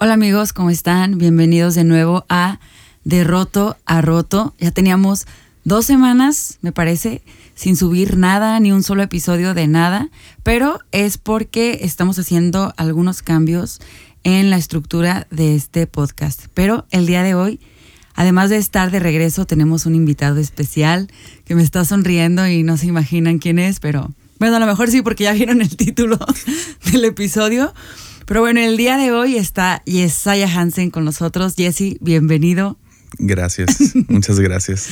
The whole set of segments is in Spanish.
Hola amigos, ¿cómo están? Bienvenidos de nuevo a De Roto a Roto. Ya teníamos dos semanas, me parece, sin subir nada, ni un solo episodio de nada, pero es porque estamos haciendo algunos cambios en la estructura de este podcast. Pero el día de hoy, además de estar de regreso, tenemos un invitado especial que me está sonriendo y no se imaginan quién es, pero bueno, a lo mejor sí porque ya vieron el título del episodio. Pero bueno, el día de hoy está Yesaya Hansen con nosotros. Jesse, bienvenido. Gracias, muchas gracias.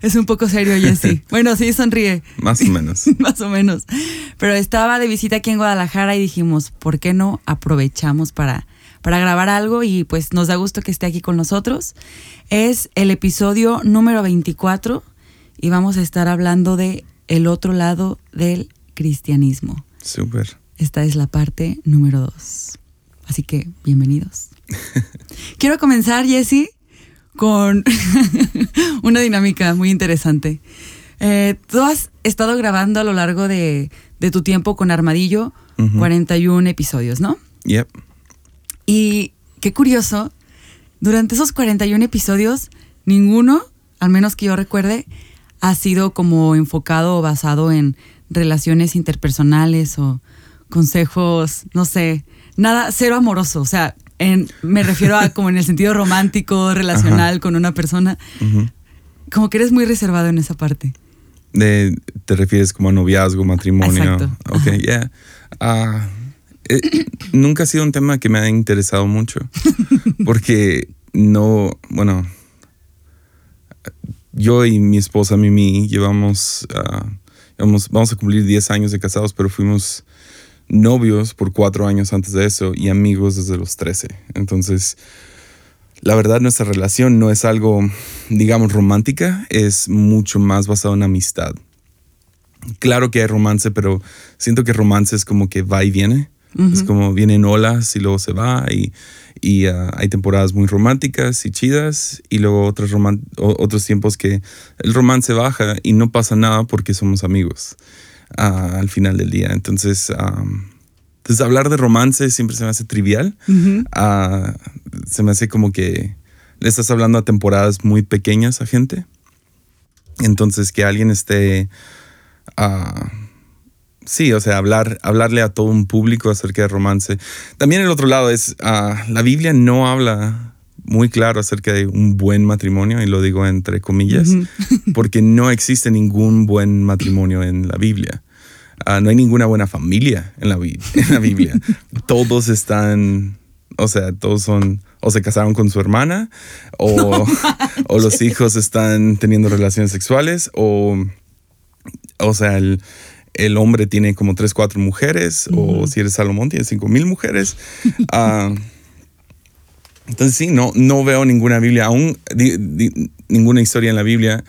Es un poco serio, Jesse. Bueno, sí, sonríe. Más o menos. Más o menos. Pero estaba de visita aquí en Guadalajara y dijimos, ¿por qué no aprovechamos para, para grabar algo? Y pues nos da gusto que esté aquí con nosotros. Es el episodio número 24 y vamos a estar hablando de el otro lado del cristianismo. Súper. Esta es la parte número dos. Así que, bienvenidos. Quiero comenzar, Jesse, con una dinámica muy interesante. Eh, tú has estado grabando a lo largo de, de tu tiempo con Armadillo 41 episodios, ¿no? Yep. Y qué curioso, durante esos 41 episodios, ninguno, al menos que yo recuerde, ha sido como enfocado o basado en relaciones interpersonales o consejos, no sé, nada, cero amoroso. O sea, en, me refiero a como en el sentido romántico, relacional con una persona. Como que eres muy reservado en esa parte. De, ¿Te refieres como a noviazgo, matrimonio? Exacto. Ok. Yeah. Uh, eh, nunca ha sido un tema que me ha interesado mucho. Porque no, bueno, yo y mi esposa Mimi llevamos, uh, llevamos, vamos a cumplir 10 años de casados, pero fuimos novios por cuatro años antes de eso y amigos desde los 13. Entonces, la verdad, nuestra relación no es algo, digamos, romántica, es mucho más basado en amistad. Claro que hay romance, pero siento que romance es como que va y viene. Es como vienen olas y luego se va y, y uh, hay temporadas muy románticas y chidas y luego otros, otros tiempos que el romance baja y no pasa nada porque somos amigos uh, al final del día. Entonces, um, entonces, hablar de romance siempre se me hace trivial. Uh, se me hace como que le estás hablando a temporadas muy pequeñas a gente. Entonces, que alguien esté... Sí, o sea, hablar, hablarle a todo un público acerca de romance. También el otro lado es, la Biblia no habla muy claro acerca de un buen matrimonio, y lo digo entre comillas, porque no existe ningún buen matrimonio en la Biblia. Uh, no hay ninguna buena familia en la, en la Biblia. todos están, o sea, todos son, o se casaron con su hermana, o, o los hijos están teniendo relaciones sexuales, o, o sea, el, el hombre tiene como tres, cuatro mujeres, o si eres Salomón, tiene cinco mil mujeres. Entonces sí, no, no veo ninguna Biblia, aún di, di, ninguna historia en la Biblia,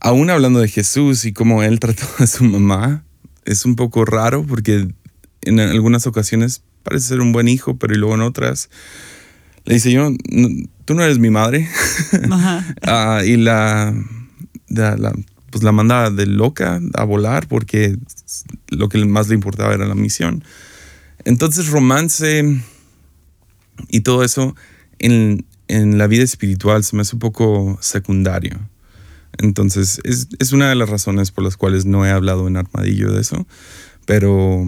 aún hablando de Jesús y cómo él trató a su mamá, es un poco raro porque en algunas ocasiones parece ser un buen hijo, pero y luego en otras le dice yo, no, tú no eres mi madre. uh, y la, la, la, pues la manda de loca a volar porque lo que más le importaba era la misión. Entonces romance y todo eso en, en la vida espiritual se me hace un poco secundario. Entonces, es, es, una de las razones por las cuales no he hablado en Armadillo de eso, pero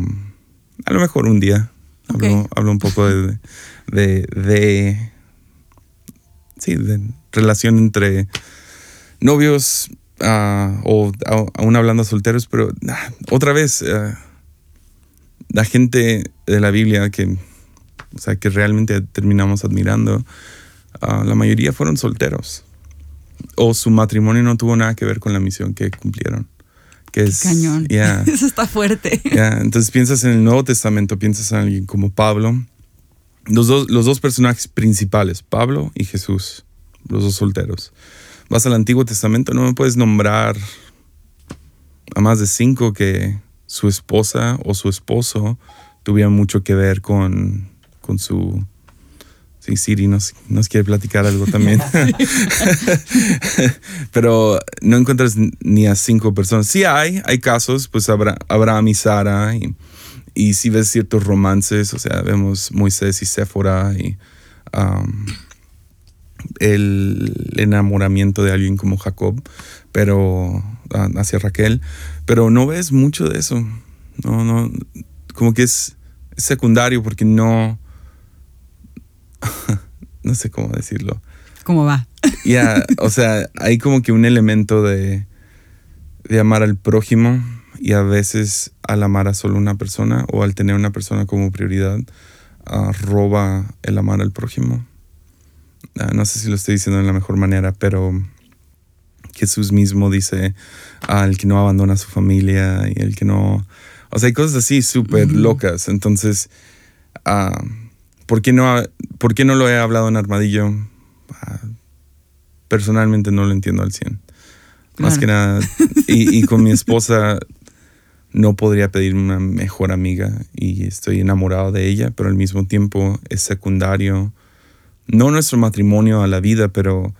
a lo mejor un día okay. hablo, hablo, un poco de, de, de, sí, de relación entre novios uh, o aún hablando a solteros, pero uh, otra vez, uh, la gente de la Biblia que, o sea, que realmente terminamos admirando, la mayoría fueron solteros o su matrimonio no tuvo nada que ver con la misión que cumplieron. Que es, Cañón. Yeah, Eso está fuerte. Yeah. Entonces piensas en el Nuevo Testamento, piensas en alguien como Pablo. Los dos, los dos personajes principales, Pablo y Jesús, los dos solteros. Vas al Antiguo Testamento, no me puedes nombrar a más de cinco que su esposa o su esposo tuvieran mucho que ver con, con su Sí, Siri nos, nos quiere platicar algo también. Pero no encuentras ni a cinco personas. Sí hay, hay casos, pues Abraham y Sara. Y, y sí ves ciertos romances, o sea, vemos Moisés y Séfora y, um, el enamoramiento de alguien como Jacob, pero hacia Raquel, pero no ves mucho de eso. No, no, como que es, secundario porque no, no sé cómo decirlo. ¿Cómo va? Ya, o sea, hay como que un elemento de, de amar al prójimo y a veces al amar a solo una persona o al tener una persona como prioridad, ah, roba el amar al prójimo. Ah, no sé si lo estoy diciendo de la mejor manera, pero Jesús mismo dice al ah, que no abandona a su familia y el que no... O sea, hay cosas así súper locas. Entonces, ¿por, qué no, ¿por qué no lo he hablado en Armadillo? personalmente no lo entiendo al 100. Más que nada. Y, y, con mi esposa no podría pedirme una mejor amiga y estoy enamorado de ella, pero al mismo tiempo es secundario. No nuestro matrimonio a la vida, pero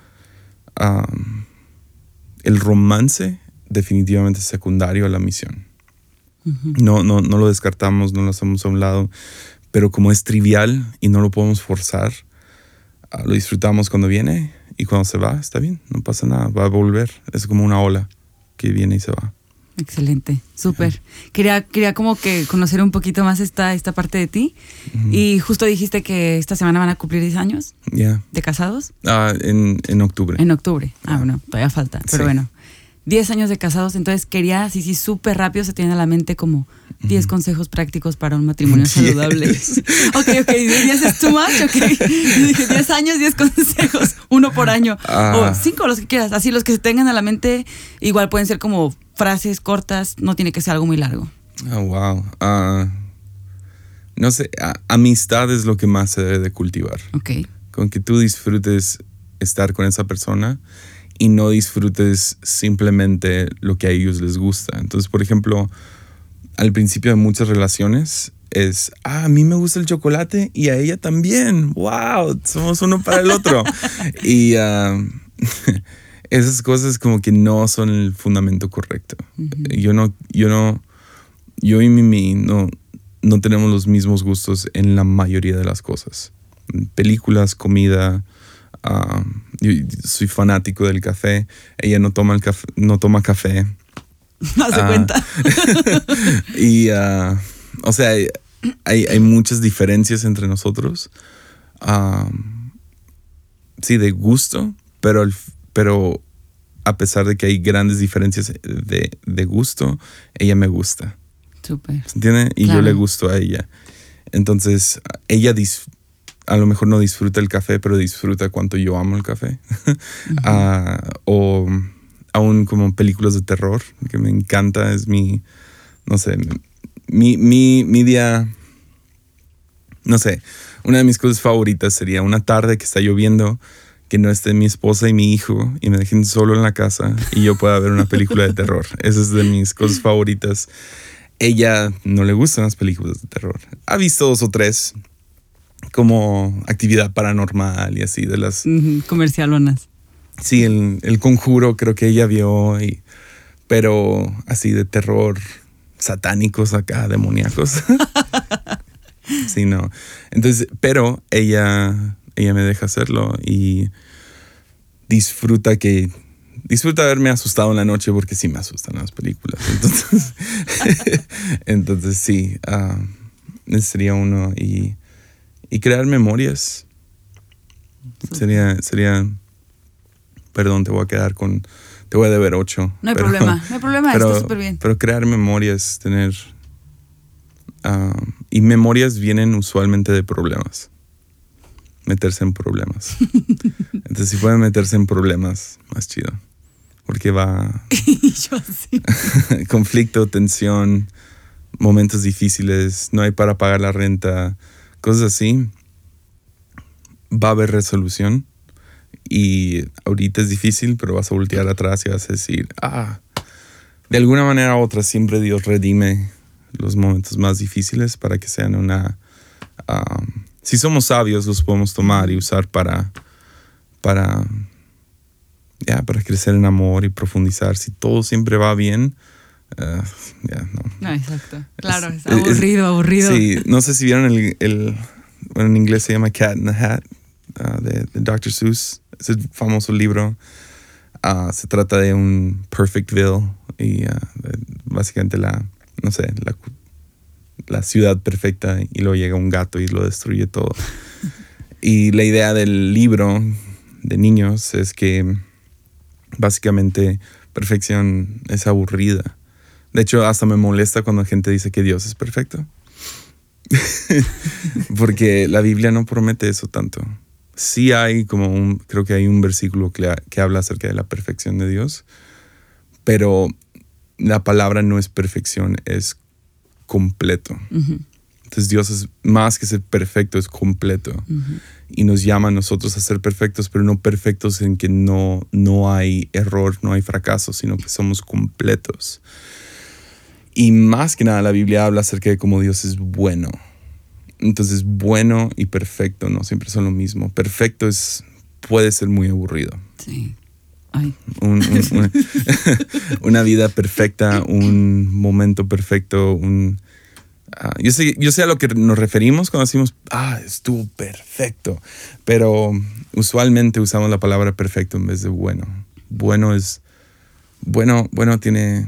el romance definitivamente es secundario a la misión. no, no, no lo descartamos, no lo hacemos a un lado, pero como es trivial y no lo podemos forzar, ah, lo disfrutamos cuando viene y cuando se va, está bien, no pasa nada, va a volver. Es como una ola que viene y se va. Excelente, súper. Quería, quería como que conocer un poquito más esta, esta parte de ti. Y justo dijiste que esta semana van a cumplir 10 años de casados. Ah, en, en, octubre. En octubre. Ah, bueno, todavía falta. Pero bueno, 10 años de casados. Entonces quería, sí, sí, súper rápido se tiene a la mente como 10 consejos prácticos para un matrimonio saludable. ok, ok, 10 es too much, ok. dije 10 años, 10 consejos, uno por año. Ah. O 5, los que quieras. Así los que se tengan a la mente, igual pueden ser como frases cortas, no tiene que ser algo muy largo. Oh, wow. Ah, no sé, amistad es lo que más se debe de cultivar. Ok. Con que tú disfrutes estar con esa persona y no disfrutes simplemente lo que a ellos les gusta. Entonces, por ejemplo, al principio de muchas relaciones es, ah, a mí me gusta el chocolate y a ella también. ¡Wow! Somos uno para el otro. y ah, esas cosas como que no son el fundamento correcto. Yo no, yo no, yo y Mimi no, no tenemos los mismos gustos en la mayoría de las cosas. Películas, comida. Ah, yo soy fanático del café. Ella no toma, el café, no toma café. Ah. cuenta. y, uh, o sea, hay, hay, muchas diferencias entre nosotros. sí, de gusto, pero, pero a pesar de que hay grandes diferencias de, de gusto, ella me gusta. Súper. ¿Se entiende? Y yo le gusto a ella. Entonces, ella a lo mejor no disfruta el café, pero disfruta cuánto yo amo el café. Ah, o aún como películas de terror, que me encanta, es mi, no sé, mi, mi, mi día, no sé, una de mis cosas favoritas sería una tarde que está lloviendo, que no esté mi esposa y mi hijo y me dejen solo en la casa y yo pueda ver una película de terror. Esa es de mis cosas favoritas. Ella no le gustan las películas de terror. Ha visto dos o tres como actividad paranormal y así de las... comercialonas. Sí, el, el, conjuro creo que ella vio, y, pero así de terror satánicos acá, demoníacos. sí, no. Entonces, pero ella, ella me deja hacerlo y disfruta que disfruta haberme asustado en la noche porque sí me asustan las películas. Entonces, entonces sí, uh, sería uno y, y crear memorias. Sería, sería perdón, te voy a quedar con, te voy a deber ocho. No hay problema, no hay problema, está súper bien. Pero crear memorias, tener... Ah, y memorias vienen usualmente de problemas. Meterse en problemas. Entonces, si pueden meterse en problemas, más chido. Porque va... Yo sí. conflicto, tensión, momentos difíciles, no hay para pagar la renta, cosas así. Va a haber resolución y ahorita es difícil, pero vas a voltear atrás y vas a decir, ah, de alguna manera u otra siempre Dios redime los momentos más difíciles para que sean una... si somos sabios, los podemos tomar y usar para... para ya, para crecer en amor y profundizar. Si todo siempre va bien, uh, ya, no. No, exacto. Claro, es, aburrido, aburrido. Sí, no sé si vieron el, el, bueno, en inglés se llama Cat in the Hat, ah, de, Dr. Seuss, ese famoso libro. Ah, se trata de un Perfectville y básicamente la, no sé, la, la ciudad perfecta y luego llega un gato y lo destruye todo. y la idea del libro de niños es que básicamente perfección es aburrida. De hecho, hasta me molesta cuando la gente dice que Dios es perfecto. Porque la Biblia no promete eso tanto. Sí hay como un, creo que hay un versículo que, que habla acerca de la perfección de Dios, pero la palabra no es perfección, es completo. Entonces Dios es más que ser perfecto, es completo. Y nos llama a nosotros a ser perfectos, pero no perfectos en que no, no hay error, no hay fracaso, sino que somos completos. Y más que nada la Biblia habla acerca de cómo Dios es bueno. Entonces bueno y perfecto no siempre son lo mismo. Perfecto es puede ser muy aburrido. Sí. una vida perfecta, un momento perfecto, un, Ah, yo, sé, yo sé a lo que nos referimos cuando decimos, ah, estuvo perfecto, pero usualmente usamos la palabra perfecto en vez de bueno. Bueno es, bueno, bueno tiene,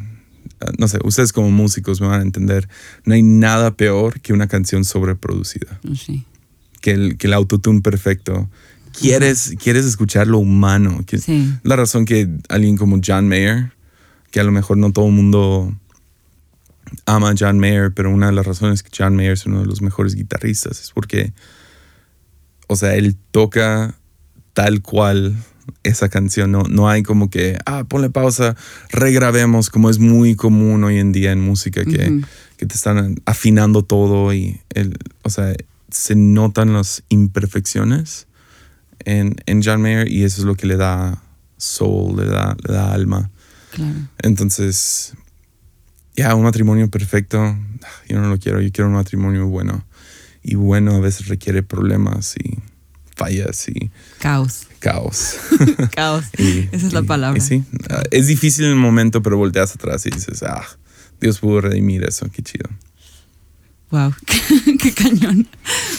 no sé, ustedes como músicos me van a entender, no hay nada peor que una canción sobreproducida. Sí. Que el, que el autotune perfecto. Quieres, quieres escuchar lo humano. sí. La razón que alguien como John Mayer, que a lo mejor no todo el mundo ama a John Mayer, pero una de las razones que John Mayer es uno de los mejores guitarristas es porque, o sea, él toca tal cual esa canción. No, no hay como que, ah, ponle pausa, regrabemos, como es muy común hoy en día en música, que, que te están afinando todo y, el, o sea, se notan las imperfecciones en, en John Mayer y eso es lo que le da soul, le da, le da alma. Entonces, ya, un matrimonio perfecto, yo no lo quiero, yo quiero un matrimonio bueno. Y bueno a veces requiere problemas y fallas y... Caos. Caos. Caos. Esa es la palabra. sí, es difícil en el momento, pero volteas atrás y dices, ah, Dios pudo redimir eso, qué chido. Wow, qué, cañón.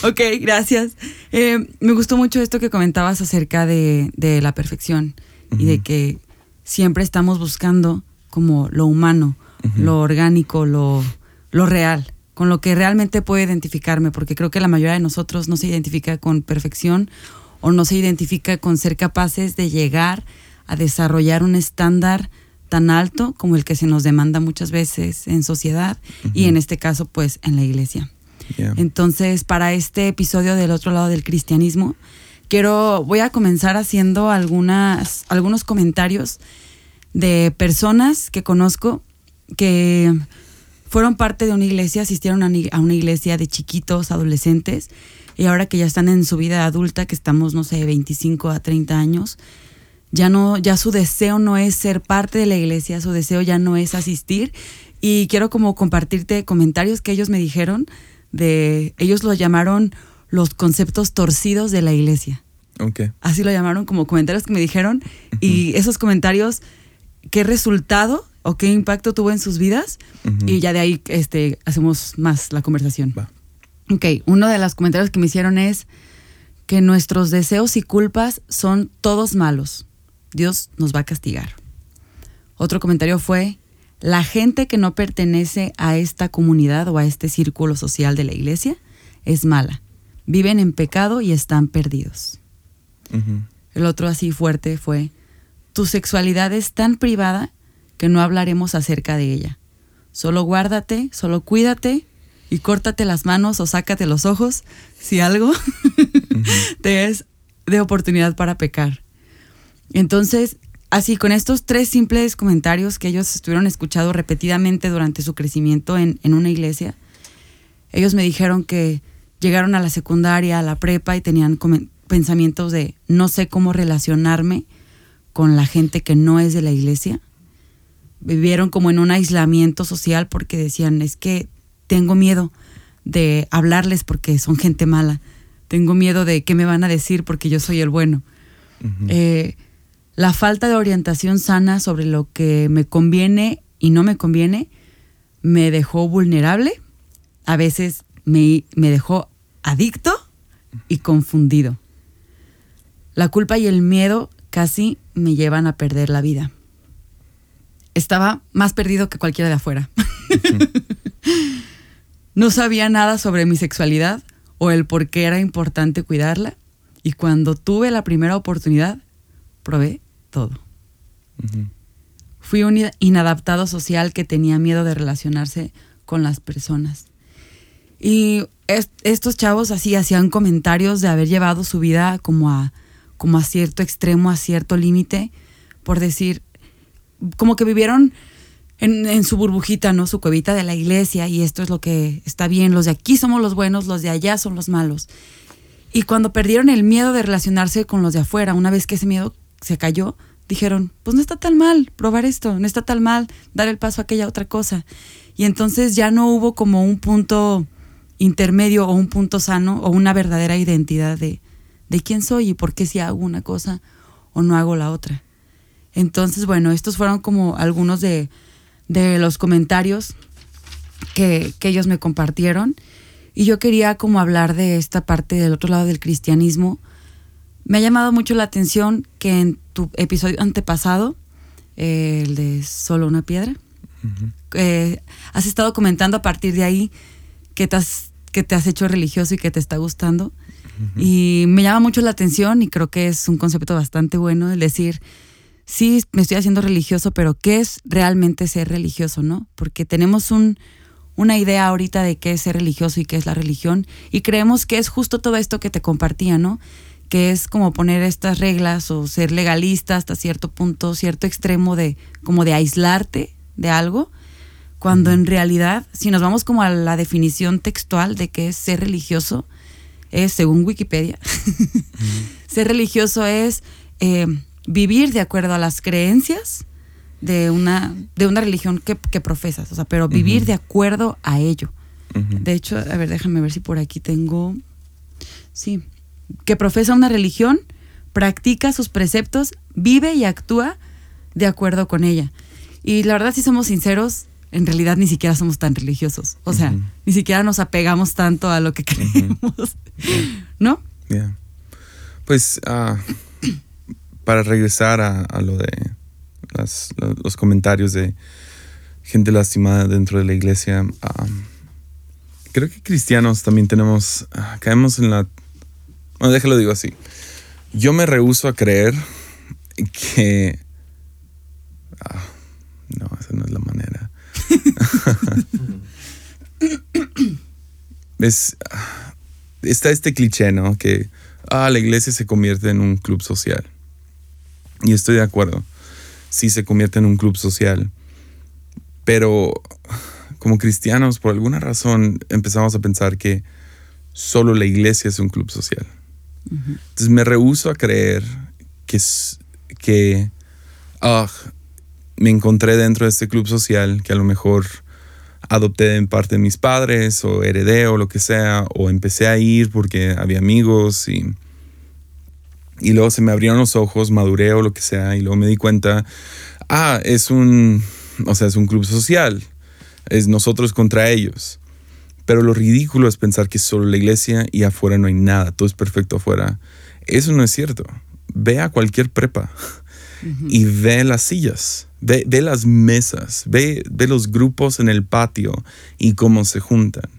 Ok, gracias. Eh, me gustó mucho esto que comentabas acerca de, la perfección y de que siempre estamos buscando como lo humano lo orgánico, lo, lo real, con lo que realmente puedo identificarme, porque creo que la mayoría de nosotros no se identifica con perfección o no se identifica con ser capaces de llegar a desarrollar un estándar tan alto como el que se nos demanda muchas veces en sociedad y en este caso pues en la iglesia. Entonces, para este episodio del otro lado del cristianismo, quiero voy a comenzar haciendo algunas algunos comentarios de personas que conozco que fueron parte de una iglesia, asistieron a una iglesia de chiquitos, adolescentes, y ahora que ya están en su vida adulta, que estamos, no sé, 25 a 30 años, ya no, ya su deseo no es ser parte de la iglesia, su deseo ya no es asistir. Y quiero como compartirte comentarios que ellos me dijeron de, ellos lo llamaron los conceptos torcidos de la iglesia. Okay. Así lo llamaron como comentarios que me dijeron. Y esos comentarios, ¿qué resultado o qué impacto tuvo en sus vidas y ya de ahí este, hacemos más la conversación. Va. Ok, uno de los comentarios que me hicieron es que nuestros deseos y culpas son todos malos. Dios nos va a castigar. Otro comentario fue, la gente que no pertenece a esta comunidad o a este círculo social de la iglesia es mala. Viven en pecado y están perdidos. El otro así fuerte fue, tu sexualidad es tan privada que no hablaremos acerca de ella. Solo guárdate, solo cuídate y córtate las manos o sácate los ojos si algo te es de oportunidad para pecar. Entonces, así con estos tres simples comentarios que ellos estuvieron escuchando repetidamente durante su crecimiento en, en una iglesia, ellos me dijeron que llegaron a la secundaria, a la prepa y tenían pensamientos de no sé cómo relacionarme con la gente que no es de la iglesia vivieron como en un aislamiento social porque decían, es que tengo miedo de hablarles porque son gente mala, tengo miedo de qué me van a decir porque yo soy el bueno. Eh, la falta de orientación sana sobre lo que me conviene y no me conviene me dejó vulnerable, a veces me, me dejó adicto y confundido. La culpa y el miedo casi me llevan a perder la vida. Estaba más perdido que cualquiera de afuera. no sabía nada sobre mi sexualidad o el por qué era importante cuidarla. Y cuando tuve la primera oportunidad, probé todo. Fui un inadaptado social que tenía miedo de relacionarse con las personas. Y estos chavos así hacían comentarios de haber llevado su vida como a, como a cierto extremo, a cierto límite, por decir, como que vivieron en, su burbujita, ¿no? Su cuevita de la iglesia y esto es lo que está bien, los de aquí somos los buenos, los de allá son los malos. Y cuando perdieron el miedo de relacionarse con los de afuera, una vez que ese miedo se cayó, dijeron, pues no está tan mal probar esto, no está tan mal dar el paso a aquella otra cosa. Y entonces ya no hubo como un punto intermedio o un punto sano o una verdadera identidad de, de quién soy y por qué si hago una cosa o no hago la otra. Entonces, bueno, estos fueron como algunos de, de los comentarios que, que, ellos me compartieron. Y yo quería como hablar de esta parte del otro lado del cristianismo. Me ha llamado mucho la atención que en tu episodio antepasado, eh, el de Solo una piedra, eh, has estado comentando a partir de ahí que te, has, que te has hecho religioso y que te está gustando. Y me llama mucho la atención y creo que es un concepto bastante bueno el decir, sí, me estoy haciendo religioso, pero ¿qué es realmente ser religioso, no? Porque tenemos un, una idea ahorita de qué es ser religioso y qué es la religión y creemos que es justo todo esto que te compartía, ¿no? Que es como poner estas reglas o ser legalista hasta cierto punto, cierto extremo de como de aislarte de algo, cuando en realidad, si nos vamos como a la definición textual de qué es ser religioso, es según Wikipedia, ser religioso es eh, vivir de acuerdo a las creencias de una, de una religión que, profesas, o sea, pero vivir de acuerdo a ello. De hecho, a ver, déjame ver si por aquí tengo. Sí, que profesa una religión, practica sus preceptos, vive y actúa de acuerdo con ella. Y la verdad, si somos sinceros, en realidad ni siquiera somos tan religiosos. O sea, ni siquiera nos apegamos tanto a lo que creemos. ¿No? Pues uh, para regresar a, lo de los comentarios de gente lastimada dentro de la iglesia, creo que cristianos también tenemos, ah, caemos en la... Bueno, déjalo digo así. Yo me rehuso a creer que... Ah, no, esa no es la manera. es, está este cliché, ¿no? Que ah, la iglesia se convierte en un club social. Y estoy de acuerdo, sí se convierte en un club social, pero como cristianos, por alguna razón, empezamos a pensar que solo la iglesia es un club social. Entonces me rehuso a creer que, que ah, me encontré dentro de este club social, que a lo mejor adopté en parte de mis padres o heredé o lo que sea, o empecé a ir porque había amigos y y luego se me abrieron los ojos, maduré o lo que sea, y luego me di cuenta, ah, es un, o sea, es un club social, es nosotros contra ellos. Pero lo ridículo es pensar que solo la iglesia y afuera no hay nada, todo es perfecto afuera. Eso no es cierto. Ve a cualquier prepa y ve las sillas, ve, ve las mesas, ve, ve los grupos en el patio y cómo se juntan.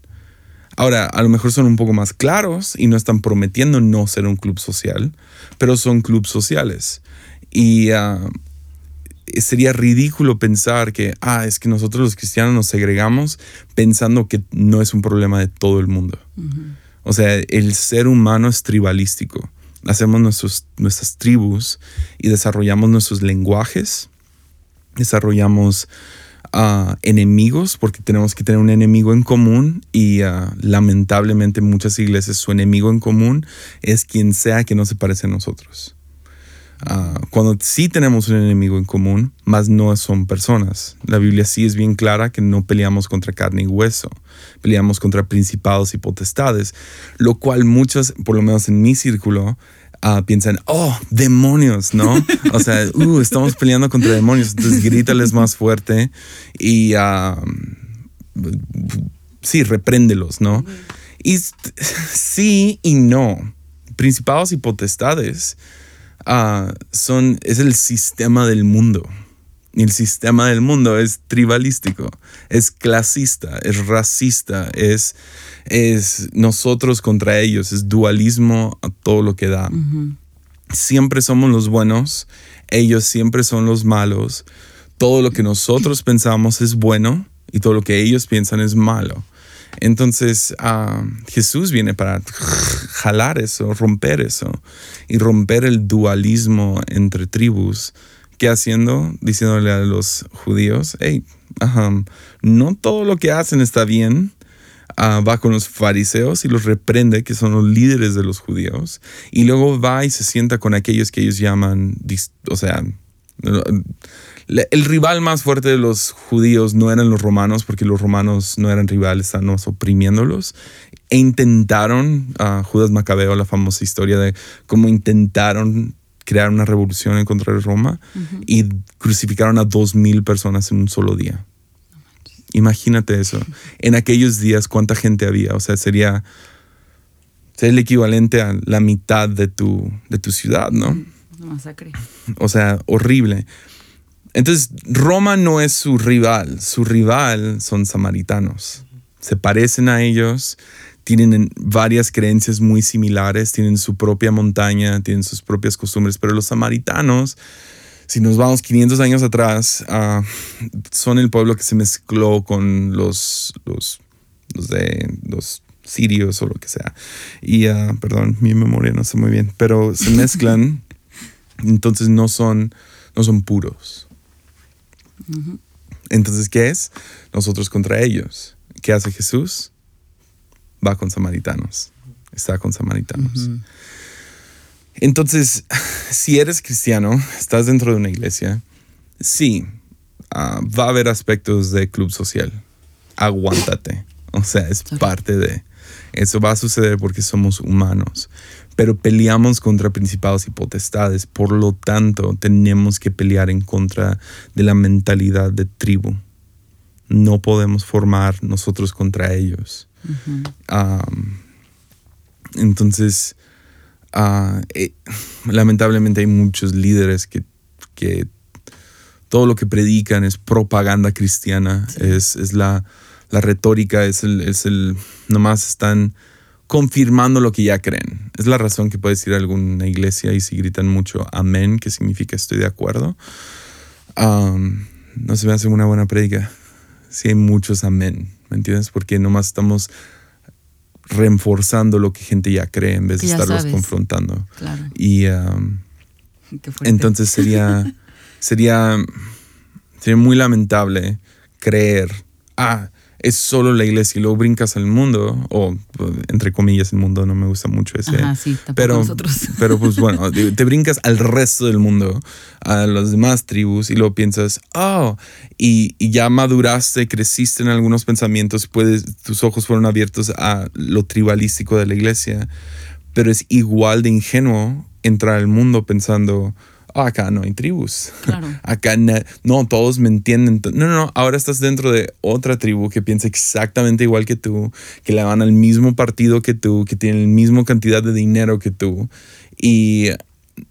Ahora, a lo mejor son un poco más claros y no están prometiendo no ser un club social, pero son clubes sociales. Y ah, sería ridículo pensar que, ah, es que nosotros los cristianos nos segregamos pensando que no es un problema de todo el mundo. O sea, el ser humano es tribalístico. Hacemos nuestras tribus y desarrollamos nuestros lenguajes, desarrollamos enemigos, porque tenemos que tener un enemigo en común y uh, lamentablemente muchas iglesias su enemigo en común es quien sea que no se parece a nosotros. Uh, cuando sí tenemos un enemigo en común, más no son personas. La Biblia sí es bien clara que no peleamos contra carne y hueso, peleamos contra principados y potestades, lo cual muchos, por lo menos en mi círculo, Ah, piensan, oh, demonios, ¿no? O sea, uh, estamos peleando contra demonios, entonces grítales más fuerte y sí, repréndelos, ¿no? Y sí y no. Principados y potestades ah, son, es el sistema del mundo. El sistema del mundo es tribalístico, es clasista, es racista, es, es nosotros contra ellos, es dualismo a todo lo que da. Siempre somos los buenos, ellos siempre son los malos. Todo lo que nosotros pensamos es bueno y todo lo que ellos piensan es malo. Entonces ah, Jesús viene para jalar eso, romper eso y romper el dualismo entre tribus. ¿Qué haciendo? Diciéndole a los judíos, hey, no todo lo que hacen está bien. Ah, va con los fariseos y los reprende, que son los líderes de los judíos. Y luego va y se sienta con aquellos que ellos llaman, o sea, el rival más fuerte de los judíos no eran los romanos, porque los romanos no eran rivales, estaban oprimiéndolos. E intentaron, a Judas Macabeo, la famosa historia de cómo intentaron crear una revolución en contra de Roma y crucificaron a dos mil personas en un solo día. Imagínate eso. En aquellos días, ¿cuánta gente había? O sea, sería, sería el equivalente a la mitad de tu, de tu ciudad, ¿no? masacre. O sea, horrible. Entonces, Roma no es su rival, su rival son samaritanos. Se parecen a ellos, tienen varias creencias muy similares, tienen su propia montaña, tienen sus propias costumbres, pero los samaritanos, si nos vamos 500 años atrás, ah, son el pueblo que se mezcló con los, los, de los sirios o lo que sea. Y, ah, perdón, mi memoria no está muy bien, pero se mezclan, entonces no son, no son puros. Entonces, ¿qué es? Nosotros contra ellos. ¿Qué hace Jesús? Va con samaritanos. Está con samaritanos. Entonces, si eres cristiano, estás dentro de una iglesia, sí, ah, va a haber aspectos de club social. Aguántate. O sea, es parte de... Eso va a suceder porque somos humanos pero peleamos contra principados y potestades. Por lo tanto, tenemos que pelear en contra de la mentalidad de tribu. No podemos formar nosotros contra ellos. Entonces, ah, eh, lamentablemente hay muchos líderes que, todo lo que predican es propaganda cristiana, es, la, retórica, es el, es el, nomás están confirmando lo que ya creen. Es la razón que puedes ir a alguna iglesia y si gritan mucho amén, que significa estoy de acuerdo, no se me hace una buena prédica. Si hay muchos amén, ¿me entiendes? Porque nomás estamos reforzando lo que gente ya cree en vez de estarlos confrontando. Y entonces sería, sería, sería muy lamentable creer, ah, es solo la iglesia y luego brincas al mundo, o entre comillas el mundo, no me gusta mucho ese. pero, pero pues bueno, te brincas al resto del mundo, a las demás tribus y luego piensas, oh, y, ya maduraste, creciste en algunos pensamientos, puedes, tus ojos fueron abiertos a lo tribalístico de la iglesia, pero es igual de ingenuo entrar al mundo pensando, Ah, acá no hay tribus. Acá no, todos me entienden. No, no, no, ahora estás dentro de otra tribu que piensa exactamente igual que tú, que le van al mismo partido que tú, que tienen la misma cantidad de dinero que tú. Y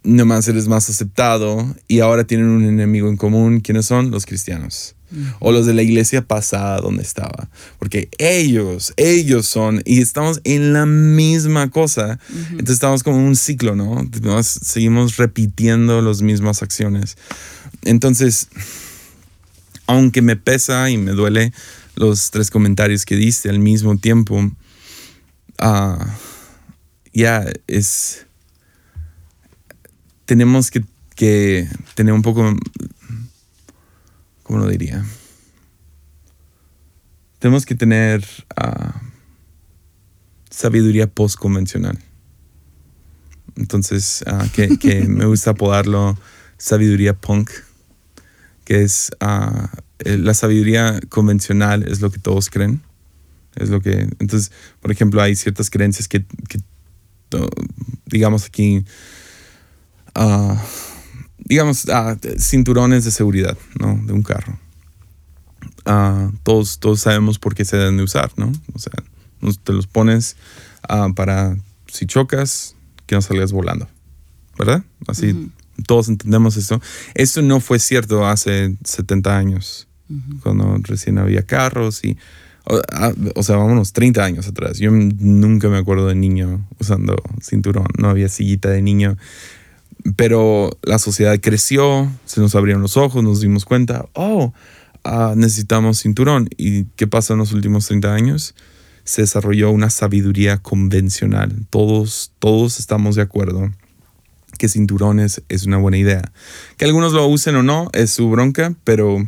nomás eres más aceptado y ahora tienen un enemigo en común. ¿Quiénes son? Los cristianos. O los de la iglesia pasada donde estaba. Porque ellos, ellos son, y estamos en la misma cosa. Entonces estamos como en un ciclo, ¿no? seguimos repitiendo las mismas acciones. Entonces, aunque me pesa y me duele los tres comentarios que diste al mismo tiempo, ah, ya es tenemos que, tener un poco, ¿cómo lo diría? Tenemos que tener uh, sabiduría postconvencional. Entonces, ah, que, me gusta apodarlo sabiduría punk, que es ah, la sabiduría convencional es lo que todos creen. Es lo que. Entonces, por ejemplo, hay ciertas creencias que, que digamos aquí, digamos, cinturones de seguridad, ¿no? De un carro. todos, todos sabemos por qué se deben de usar, ¿no? O sea, te los pones para si chocas, que no salgas volando. ¿verdad? Así todos entendemos esto. Esto no fue cierto hace 70 años, cuando recién había carros y, ah, o, sea, vámonos, 30 años atrás. Yo nunca me acuerdo de niño usando cinturón, no había sillita de niño. Pero la sociedad creció, se nos abrieron los ojos, nos dimos cuenta, oh, ah, necesitamos cinturón. ¿Y qué pasó en los últimos 30 años? Se desarrolló una sabiduría convencional. Todos, todos estamos de acuerdo que cinturones es una buena idea. Que algunos lo usen o no es su bronca, pero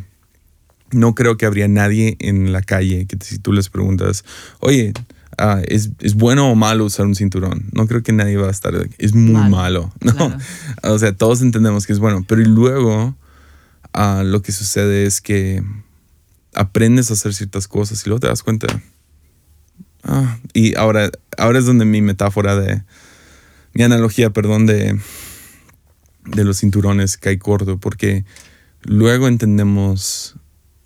no creo que habría nadie en la calle que si tú les preguntas, oye, ah, ¿es, bueno o malo usar un cinturón? No creo que nadie va a estar, es muy malo, ¿no? O sea, todos entendemos que es bueno, pero luego ah, lo que sucede es que aprendes a hacer ciertas cosas y luego te das cuenta. Ah, y ahora, ahora es donde mi metáfora de, mi analogía, perdón, de, de los cinturones cae corto, porque luego entendemos,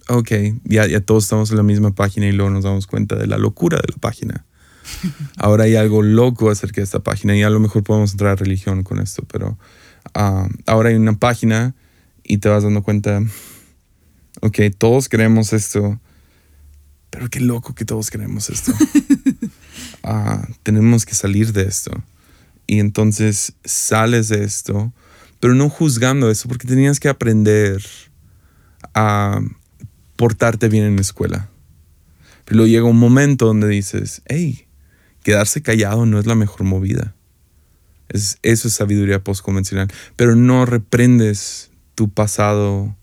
ok, ya, ya todos estamos en la misma página y luego nos damos cuenta de la locura de la página. Ahora hay algo loco acerca de esta página y a lo mejor podemos entrar a religión con esto, pero ah, ahora hay una página y te vas dando cuenta, ok, todos queremos esto, pero qué loco que todos queremos esto. Ah, tenemos que salir de esto y entonces sales de esto, pero no juzgando eso, porque tenías que aprender a portarte bien en la escuela. Pero llega un momento donde dices, hey, quedarse callado no es la mejor movida. Es, eso es sabiduría postconvencional. Pero no reprendes tu pasado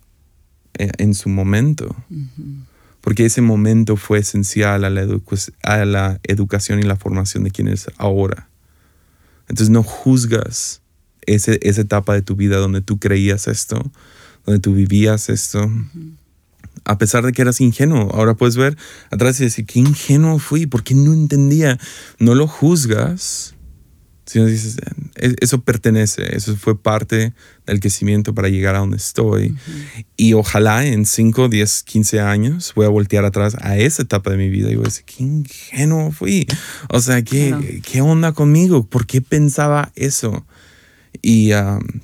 eh, en, su momento. Porque ese momento fue esencial a la, a la educación y la formación de quien es ahora. Entonces no juzgas ese, esa etapa de tu vida donde tú creías esto, donde tú vivías esto. A pesar de que eras ingenuo, ahora puedes ver atrás y decir, qué ingenuo fui, ¿por qué no entendía? No lo juzgas, sino dices, e-, eso pertenece, eso fue parte del crecimiento para llegar a donde estoy. Y ojalá en 5, 10, 15 años voy a voltear atrás a esa etapa de mi vida y voy a decir, qué ingenuo fui. O sea, ¿qué, ¿qué onda conmigo? ¿Por qué pensaba eso? Y,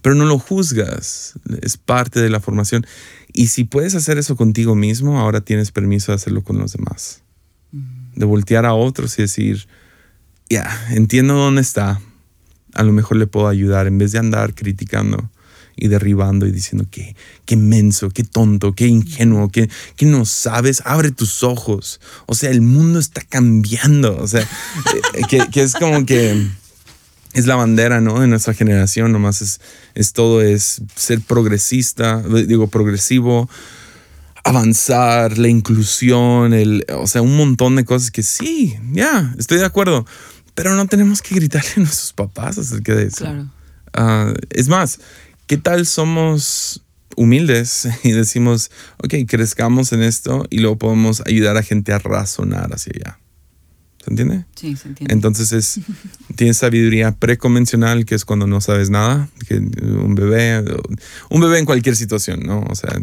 pero no lo juzgas, es parte de la formación. Y si puedes hacer eso contigo mismo, ahora tienes permiso de hacerlo con los demás. De voltear a otros y decir, ya, entiendo dónde está, a lo mejor le puedo ayudar en vez de andar criticando y derribando y diciendo que qué menso, qué tonto, qué ingenuo, que, que no sabes, abre tus ojos. O sea, el mundo está cambiando. O sea, eh, que, que, es como que es la bandera, ¿no? De nuestra generación, nomás es, es todo, es ser progresista, digo, progresivo, avanzar, la inclusión, el, o sea, un montón de cosas que sí, ya, estoy de acuerdo pero no tenemos que gritarle a nuestros papás acerca de eso. Claro. Ah, es más, ¿qué tal somos humildes y decimos, ok, crezcamos en esto y luego podemos ayudar a gente a razonar hacia allá? ¿Se entiende? Sí, se entiende. Entonces es, tienes sabiduría preconvencional, que es cuando no sabes nada, que un bebé, un bebé en cualquier situación, ¿no? O sea,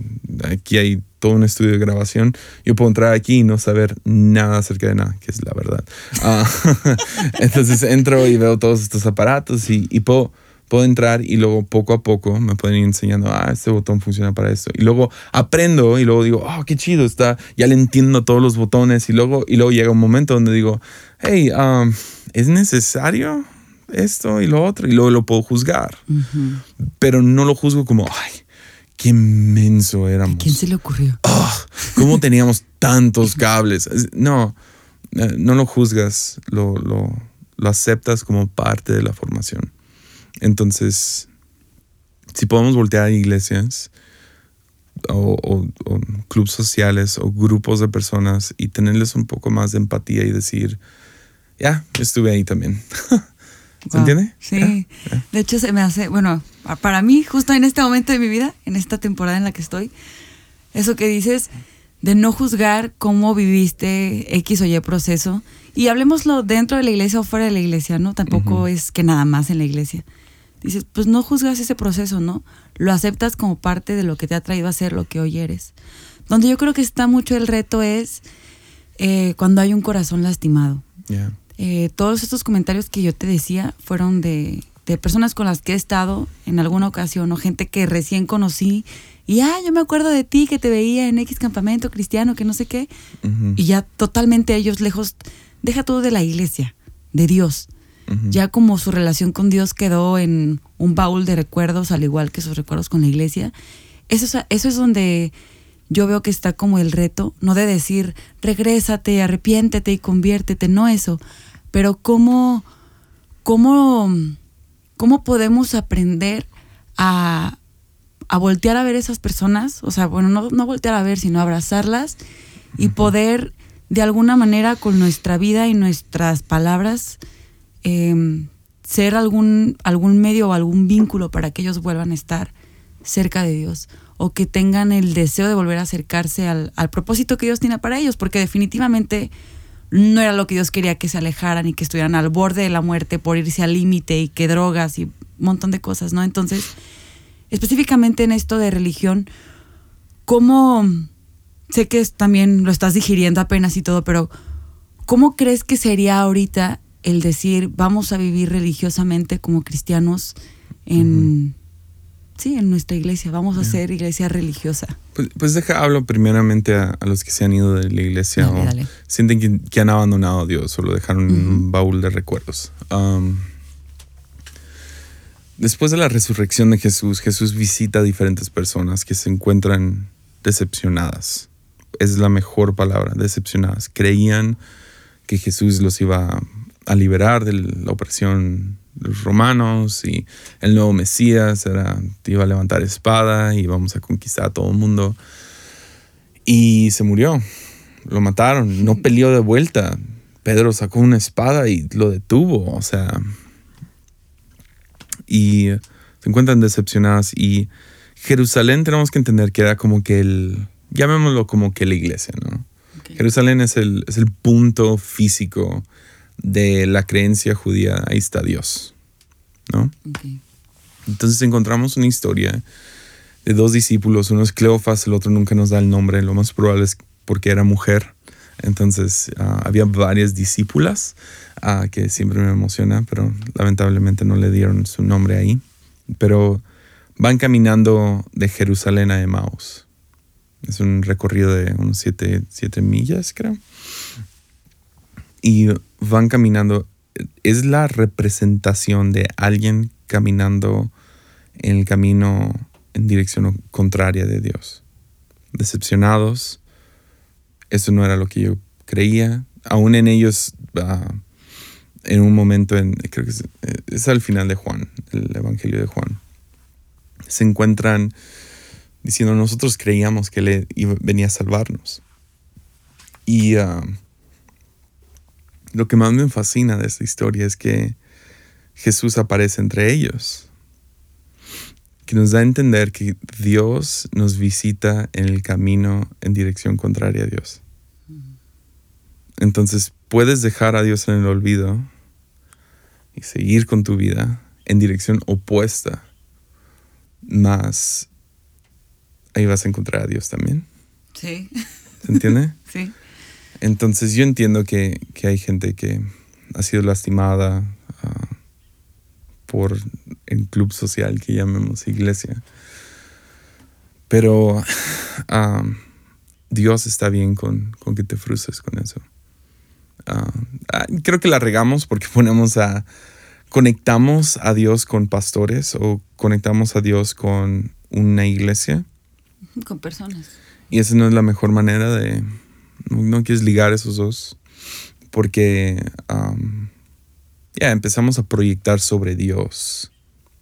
aquí hay todo un estudio de grabación. Yo puedo entrar aquí y no saber nada acerca de nada, que es la verdad. Ah, entonces entro y veo todos estos aparatos y, y puedo puedo entrar y luego poco a poco me pueden ir enseñando, ah, este botón funciona para esto. Y luego aprendo y luego digo, oh, qué chido está, ya le entiendo todos los botones y luego, y luego llega un momento donde digo, hey, um, ¿es necesario esto y lo otro? Y luego lo puedo juzgar. Pero no lo juzgo como, ay, qué inmenso éramos. quién se le ocurrió? Oh, ¿Cómo teníamos tantos cables? No, eh, no lo juzgas, lo, lo, lo aceptas como parte de la formación. Entonces, si podemos voltear a iglesias o, o, clubes sociales o grupos de personas y tenerles un poco más de empatía y decir, ya, estuve ahí también. ¿Se entiende? Sí. De hecho, se me hace, bueno, para mí, justo en este momento de mi vida, en esta temporada en la que estoy, eso que dices de no juzgar cómo viviste X o Y proceso. Y hablemoslo dentro de la iglesia o fuera de la iglesia, ¿no? Tampoco es que nada más en la iglesia dices, pues no juzgas ese proceso, ¿no? Lo aceptas como parte de lo que te ha traído a ser lo que hoy eres. Donde yo creo que está mucho el reto es eh, cuando hay un corazón lastimado. Eh, todos estos comentarios que yo te decía fueron de de personas con las que he estado en alguna ocasión o gente que recién conocí y, ah, yo me acuerdo de ti que te veía en X campamento cristiano, que no sé qué. Y ya totalmente ellos lejos, deja todo de la iglesia, de Dios. Ya como su relación con Dios quedó en un baúl de recuerdos, al igual que sus recuerdos con la iglesia. Eso es, eso es donde yo veo que está como el reto, no de decir, regrésate, arrepiéntete y conviértete, no eso, pero cómo, cómo, cómo podemos aprender a, a voltear a ver esas personas, o sea, bueno, no, no voltear a ver, sino abrazarlas y poder de alguna manera con nuestra vida y nuestras palabras em, ser algún, algún medio o algún vínculo para que ellos vuelvan a estar cerca de Dios o que tengan el deseo de volver a acercarse al, al propósito que Dios tiene para ellos, porque definitivamente no era lo que Dios quería que se alejaran y que estuvieran al borde de la muerte por irse al límite y que drogas y un montón de cosas, ¿no? Entonces, específicamente en esto de religión, ¿cómo, sé que también lo estás digiriendo apenas y todo, pero ¿cómo crees que sería ahorita el decir vamos a vivir religiosamente como cristianos en, sí, en nuestra iglesia, vamos a ser iglesia religiosa? Pues, pues, deja, hablo primeramente a, los que se han ido de la iglesia o sienten que, han abandonado a Dios o lo dejaron en un baúl de recuerdos. Um, Después de la resurrección de Jesús, Jesús visita a diferentes personas que se encuentran decepcionadas. Es la mejor palabra, decepcionadas. Creían que Jesús los iba a liberar de la opresión de los romanos y el nuevo Mesías era, iba a levantar espada y íbamos a conquistar a todo el mundo. Y se murió. Lo mataron. No peleó de vuelta. Pedro sacó una espada y lo detuvo. O sea, y se encuentran decepcionadas y Jerusalén tenemos que entender que era como que el, llamémoslo como que la iglesia, ¿no? Jerusalén es el, es el punto físico de la creencia judía, ahí está Dios, ¿no? Entonces encontramos una historia de dos discípulos, uno es Cleofas, el otro nunca nos da el nombre, lo más probable es porque era mujer. Entonces ah, había varias discípulas Ah, que siempre me emociona, pero lamentablemente no le dieron su nombre ahí. Pero van caminando de Jerusalén a Emmaus. Es un recorrido de unos siete, siete millas, creo. Y van caminando. Es la representación de alguien caminando en el camino en dirección contraria de Dios. Decepcionados. Eso no era lo que yo creía. Aún en ellos ah, en un momento, en, creo que es, al final de Juan, el Evangelio de Juan, se encuentran diciendo nosotros creíamos que Él venía a salvarnos. Y ah, lo que más me fascina de esta historia es que Jesús aparece entre ellos, que nos da a entender que Dios nos visita en el camino en dirección contraria a Dios. Entonces puedes dejar a Dios en el olvido y seguir con tu vida en dirección opuesta, más ahí vas a encontrar a Dios también. Sí. ¿Se entiende? sí. Entonces yo entiendo que, hay gente que ha sido lastimada ah, por el club social que llamemos iglesia. Pero ah, Dios está bien con, con, que te frustres con eso. Ah, creo que la regamos porque ponemos a, conectamos a Dios con pastores o conectamos a Dios con una iglesia. Con personas. Y esa no es la mejor manera de, no, quieres ligar esos dos, porque ya empezamos a proyectar sobre Dios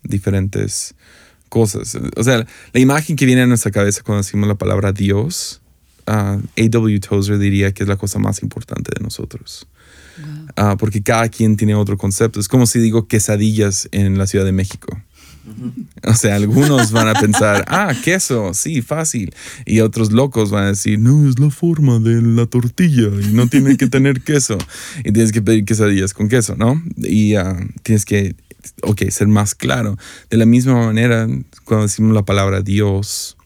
diferentes cosas. O sea, la imagen que viene a nuestra cabeza cuando decimos la palabra Dios A.W. Tozer diría que es la cosa más importante de nosotros. Ah, porque cada quien tiene otro concepto. Es como si digo quesadillas en la Ciudad de México. O sea, algunos van a pensar, ah, queso, sí, fácil. Y otros locos van a decir, no, es la forma de la tortilla y no tiene que tener queso. Y tienes que pedir quesadillas con queso, ¿no? Y ah, tienes que, ok, ser más claro. De la misma manera, cuando decimos la palabra Dios,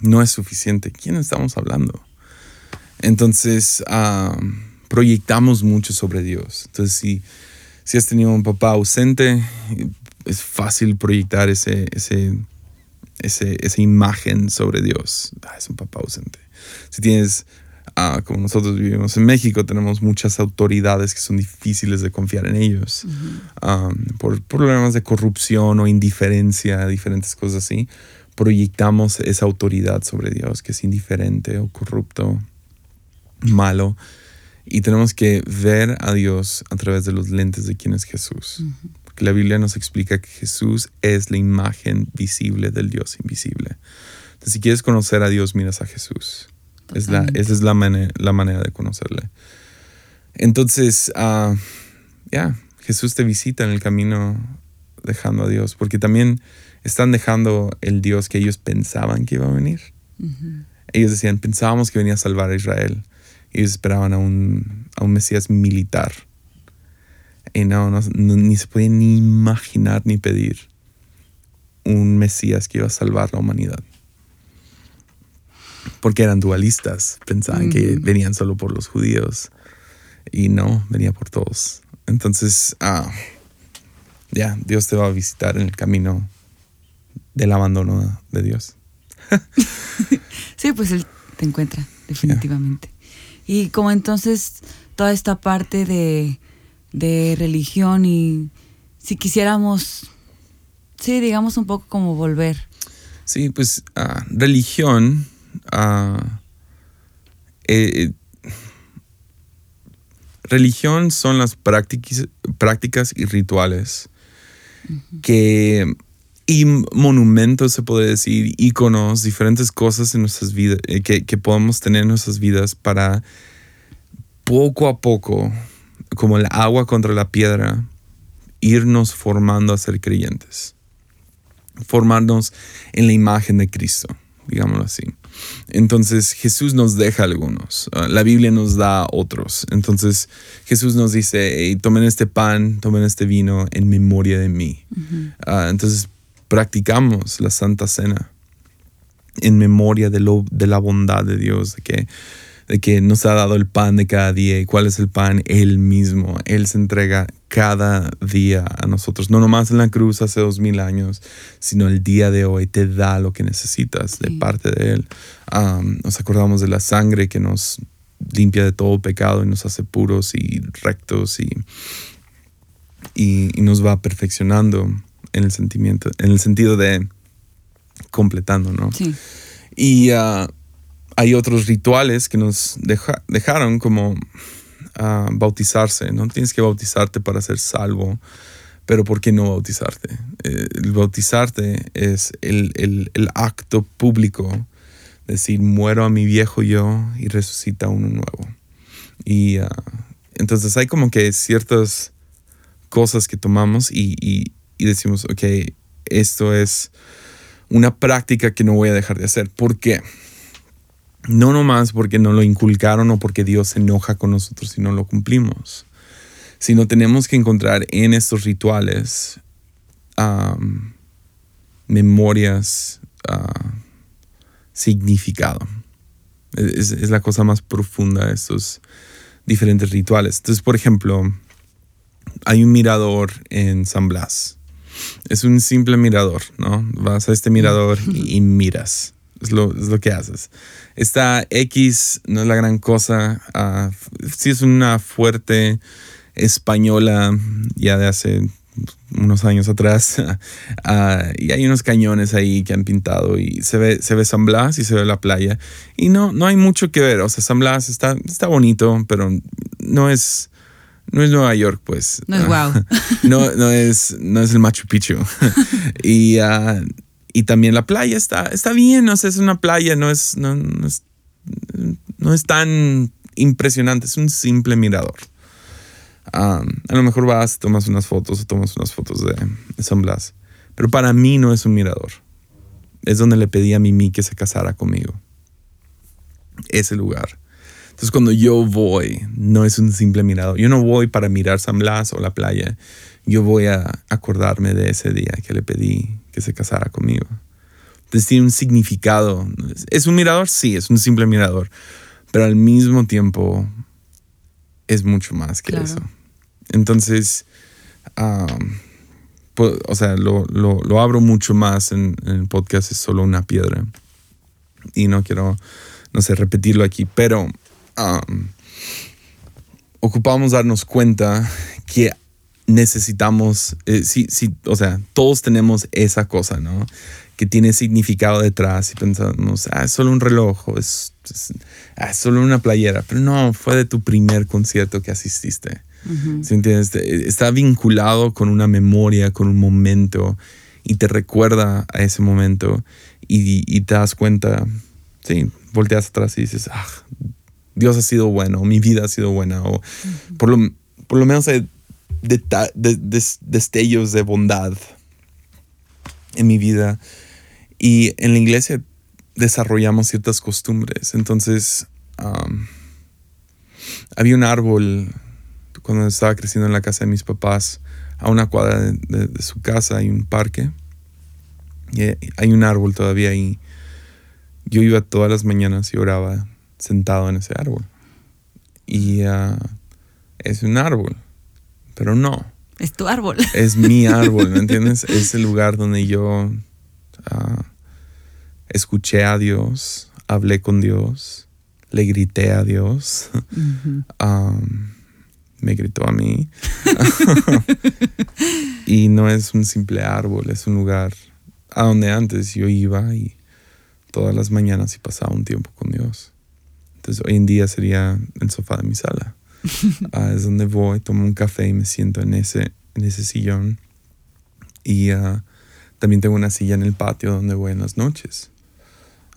no es suficiente. ¿Quién estamos hablando? Entonces, proyectamos mucho sobre Dios. Entonces, si, si has tenido un papá ausente, es fácil proyectar ese, ese, ese, esa imagen sobre Dios. Ah, es un papá ausente. Si tienes, ah, como nosotros vivimos en México, tenemos muchas autoridades que son difíciles de confiar en ellos um, por problemas de corrupción o indiferencia, diferentes cosas así. Proyectamos esa autoridad sobre Dios que es indiferente o corrupto, malo. Y tenemos que ver a Dios a través de los lentes de quién es Jesús. La Biblia nos explica que Jesús es la imagen visible del Dios invisible. Entonces, si quieres conocer a Dios, miras a Jesús. Es la, esa es la, la manera de conocerle. Entonces, ah, ya, Jesús te visita en el camino dejando a Dios, porque también están dejando el Dios que ellos pensaban que iba a venir. Ellos decían, pensábamos que venía a salvar a Israel. Ellos esperaban a un, a un Mesías militar. Y no, no, ni se podían ni imaginar ni pedir un Mesías que iba a salvar la humanidad. Porque eran dualistas, pensaban que venían solo por los judíos. Y no, venía por todos. Entonces, ah, ya, Dios te va a visitar en el camino del abandono de Dios. sí, pues Él te encuentra, definitivamente. Y como entonces toda esta parte de, religión y si quisiéramos, sí, digamos un poco como volver. Sí, pues ah, religión, uh, religión son las prácticas, prácticas y rituales que y monumentos, se puede decir, iconos, diferentes cosas en nuestras vidas, eh, que, que podemos tener en nuestras vidas para poco a poco, como el agua contra la piedra, irnos formando a ser creyentes. Formarnos en la imagen de Cristo, digámoslo así. Entonces Jesús nos deja algunos, ah, la Biblia nos da otros. Entonces Jesús nos dice, tomen este pan, tomen este vino en memoria de mí. Ah, entonces practicamos la Santa Cena en memoria de, lo, de la bondad de Dios, de que, de que nos ha dado el pan de cada día. ¿Y cuál es el pan? Él mismo. Él se entrega cada día a nosotros. No nomás en la cruz hace dos mil años, sino el día de hoy te da lo que necesitas de parte de Él. nos acordamos de la sangre que nos limpia de todo pecado y nos hace puros y rectos y, y, y nos va perfeccionando en el sentimiento, en el sentido de completando, ¿no? Sí. Y ah, hay otros rituales que nos dejaron como uh, bautizarse, ¿no? Tienes que bautizarte para ser salvo, pero ¿por qué no bautizarte? Eh, el bautizarte es el, acto público, decir, muero a mi viejo yo y resucita uno nuevo. Y uh, entonces hay como que ciertas cosas que tomamos y, y, y decimos, ok, esto es una práctica que no voy a dejar de hacer. ¿Por qué? No nomás porque no lo inculcaron o porque Dios se enoja con nosotros si no lo cumplimos, sino tenemos que encontrar en estos rituales memorias, uh, significado. Es, es, la cosa más profunda de estos diferentes rituales. Entonces, por ejemplo, hay un mirador en San Blas es un simple mirador, ¿no? Vas a este mirador y, miras. Es lo, es lo, que haces. Esta X no es la gran cosa. Uh, sí es una fuerte española ya de hace unos años atrás. Ah, y hay unos cañones ahí que han pintado y se ve, se ve San Blas y se ve la playa. Y no, no hay mucho que ver. O sea, San Blas está, está bonito, pero no es no es Nueva York, pues. No es wow. no, no, es, no es el Machu Picchu. y, ah, y también la playa está, está bien, o sea, es una playa, no es, no, es, no es tan impresionante, es un simple mirador. a lo mejor vas, tomas unas fotos o tomas unas fotos de, de San Blas. Pero para mí no es un mirador. Es donde le pedí a Mimi que se casara conmigo. Ese lugar. Entonces cuando yo voy, no es un simple mirado. Yo no voy para mirar San Blas o la playa. Yo voy a acordarme de ese día que le pedí que se casara conmigo. Entonces tiene un significado. ¿Es un mirador? Sí, es un simple mirador. Pero al mismo tiempo es mucho más que eso. Entonces, o sea, lo, lo, abro mucho más en, el podcast, es solo una piedra. Y no quiero, no sé, repetirlo aquí, pero um, ocupamos darnos cuenta que necesitamos, eh, sí, sí, o sea, todos tenemos esa cosa, ¿no? Que tiene significado detrás y pensamos, ah, es solo un reloj, es, ah, es, solo una playera, pero no, fue de tu primer concierto que asististe. entiendes? Está vinculado con una memoria, con un momento y te recuerda a ese momento y, y te das cuenta, sí, volteas atrás y dices, ah, Dios ha sido bueno, mi vida ha sido buena, o por, lo, por lo menos hay destellos de bondad en mi vida. Y en la iglesia desarrollamos ciertas costumbres. Entonces, había un árbol cuando estaba creciendo en la casa de mis papás, a una cuadra de, su casa hay un parque. Y hay un árbol todavía y yo iba todas las mañanas y oraba sentado en ese árbol. Y ah, es un árbol, pero no. Es tu árbol. Es mi árbol, ¿me entiendes? es el lugar donde yo ah, escuché a Dios, hablé con Dios, le grité a Dios, me gritó a mí. y no es un simple árbol, es un lugar a donde antes yo iba y todas las mañanas y pasaba un tiempo con Dios. Entonces hoy en día sería el sofá de mi sala. Ah, es donde voy, tomo un café y me siento en ese, en ese sillón. Y uh, también tengo una silla en el patio donde voy en las noches.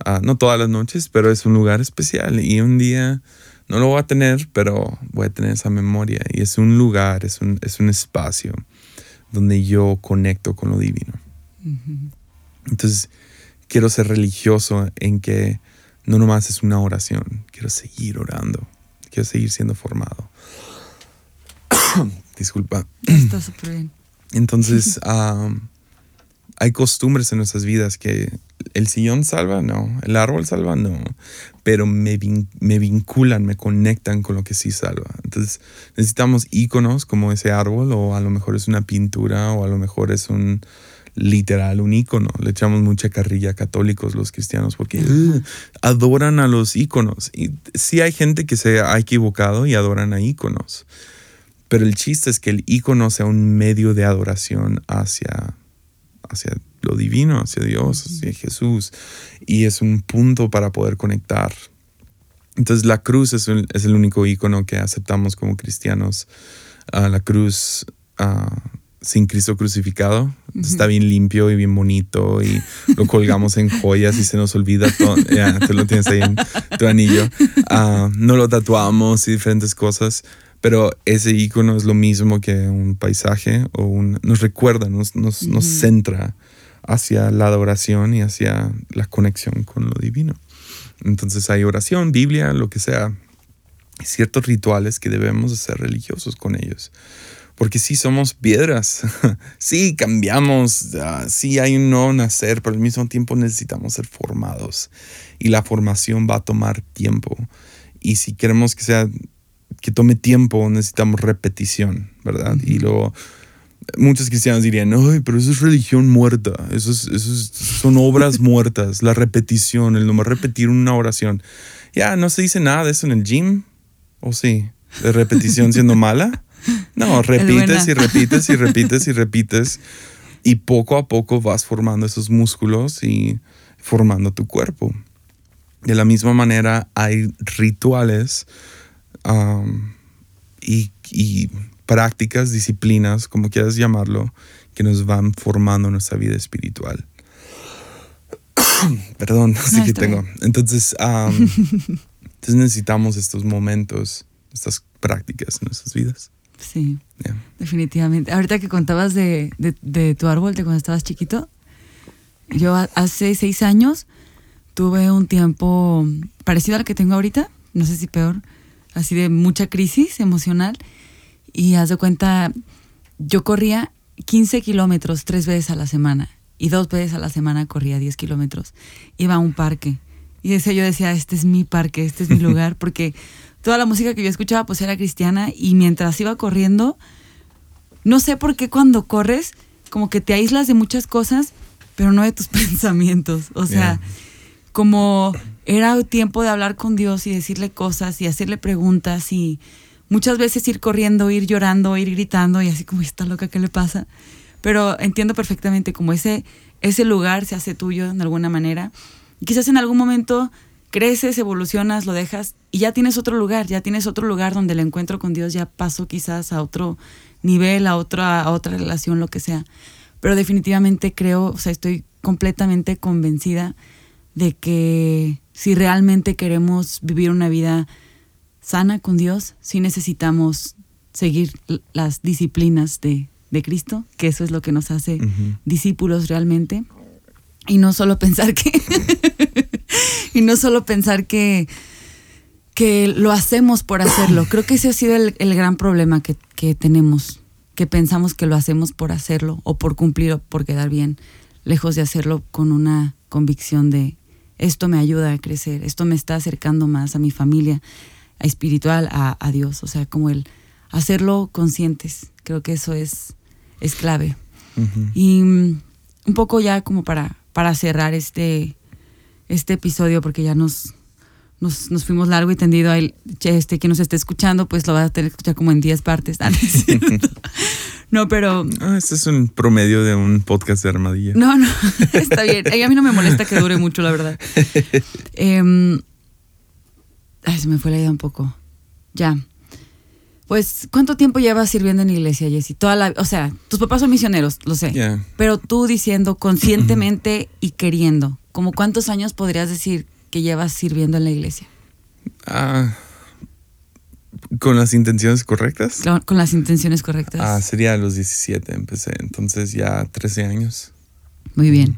Uh, no todas las noches, pero es un lugar especial. Y un día no lo voy a tener, pero voy a tener esa memoria. Y es un lugar, es un, es un espacio donde yo conecto con lo divino. Entonces, quiero ser religioso en que no nomás es una oración, quiero seguir orando, quiero seguir siendo formado. Disculpa. Está súper bien. Entonces, hay costumbres en nuestras vidas que el sillón salva, no, el árbol salva, no, pero me, me vinculan, me conectan con lo que sí salva. Entonces, necesitamos íconos como ese árbol, o a lo mejor es una pintura, o a lo mejor es un, literal un icono. Le echamos mucha carrilla a católicos los cristianos porque adoran a los iconos. Y sí hay gente que se ha equivocado y adoran a iconos. Pero el chiste es que el icono sea un medio de adoración hacia, hacia lo divino, hacia Dios, hacia Jesús. Y es un punto para poder conectar. Entonces la cruz es, es el único icono que aceptamos como cristianos. Uh, la cruz uh, sin Cristo crucificado. Está bien limpio y bien bonito y lo colgamos en joyas y se nos olvida todo. Ya, tú lo tienes ahí en tu anillo. Ah, no lo tatuamos y diferentes cosas, pero ese icono es lo mismo que un paisaje o un, nos recuerda, nos, nos, nos centra hacia la adoración y hacia la conexión con lo divino. Entonces hay oración, Biblia, lo que sea, ciertos rituales que debemos ser religiosos con ellos porque sí somos piedras, sí cambiamos, sí hay un nuevo nacer, pero al mismo tiempo necesitamos ser formados y la formación va a tomar tiempo. Y si queremos que sea que tome tiempo, necesitamos repetición, ¿verdad? Y luego muchos cristianos dirían, no, pero eso es religión muerta, eso, eso son obras muertas, la repetición, el nomás repetir una oración. Ya, no se dice nada de eso en el gym, ¿o sí? ¿De repetición siendo mala? No, repites y repites y repites y repites. Y poco a poco vas formando esos músculos y formando tu cuerpo. De la misma manera hay rituales y, y, prácticas, disciplinas, como quieras llamarlo, que nos van formando nuestra vida espiritual. Perdón, así que tengo. Entonces, entonces necesitamos estos momentos, estas prácticas en nuestras vidas. Sí, definitivamente. Ahorita que contabas de, tu árbol de cuando estabas chiquito, yo hace seis años tuve un tiempo parecido al que tengo ahorita, no sé si peor, así de mucha crisis emocional. Y haz de cuenta, yo corría 15 kilómetros tres veces a la semana y dos veces a la semana corría 10 kilómetros. Iba a un parque. Y ese yo decía, este es mi parque, este es mi lugar, porque toda la música que yo escuchaba pues era cristiana y mientras iba corriendo, no sé por qué cuando corres, como que te aíslas de muchas cosas, pero no de tus pensamientos. O sea, como era tiempo de hablar con Dios y decirle cosas y hacerle preguntas y muchas veces ir corriendo, ir llorando, ir gritando y así como está loca, ¿qué le pasa? Pero entiendo perfectamente como ese, ese lugar se hace tuyo de alguna manera. Y quizás en algún momento creces, evolucionas, lo dejas y ya tienes otro lugar, ya tienes otro lugar donde el encuentro con Dios ya pasó quizás a otro nivel, a otra, a otra relación, lo que sea. Pero definitivamente creo, o sea, estoy completamente convencida de que si realmente queremos vivir una vida sana con Dios, sí necesitamos seguir las disciplinas de, Cristo, que eso es lo que nos hace discípulos realmente. Y no solo pensar que. y no solo pensar que, que lo hacemos por hacerlo. Creo que ese ha sido el, gran problema que, que, tenemos. Que pensamos que lo hacemos por hacerlo o por cumplir o por quedar bien, lejos de hacerlo con una convicción de esto me ayuda a crecer, esto me está acercando más a mi familia, a espiritual, a, Dios. O sea, como el hacerlo conscientes. Creo que eso es, es clave. Y mm, un poco ya como para, para cerrar este, este episodio, porque ya nos, nos, fuimos largo y tendido. Ahí, este que nos esté escuchando, pues lo va a tener que escuchar como en 10 partes. Ah, no, pero. Ah, este es un promedio de un podcast de armadillo. No, no, está bien. A mí no me molesta que dure mucho, la verdad. Em, ay, se me fue la idea un poco. Ya. Pues, ¿cuánto tiempo llevas sirviendo en iglesia, Jessy? Toda la, o sea, tus papás son misioneros, lo sé. Pero tú diciendo conscientemente y queriendo, ¿como cuántos años podrías decir que llevas sirviendo en la iglesia? Ah. ¿Con las intenciones correctas? con las intenciones correctas. Ah, sería a los 17 empecé, entonces ya 13 años. Muy bien.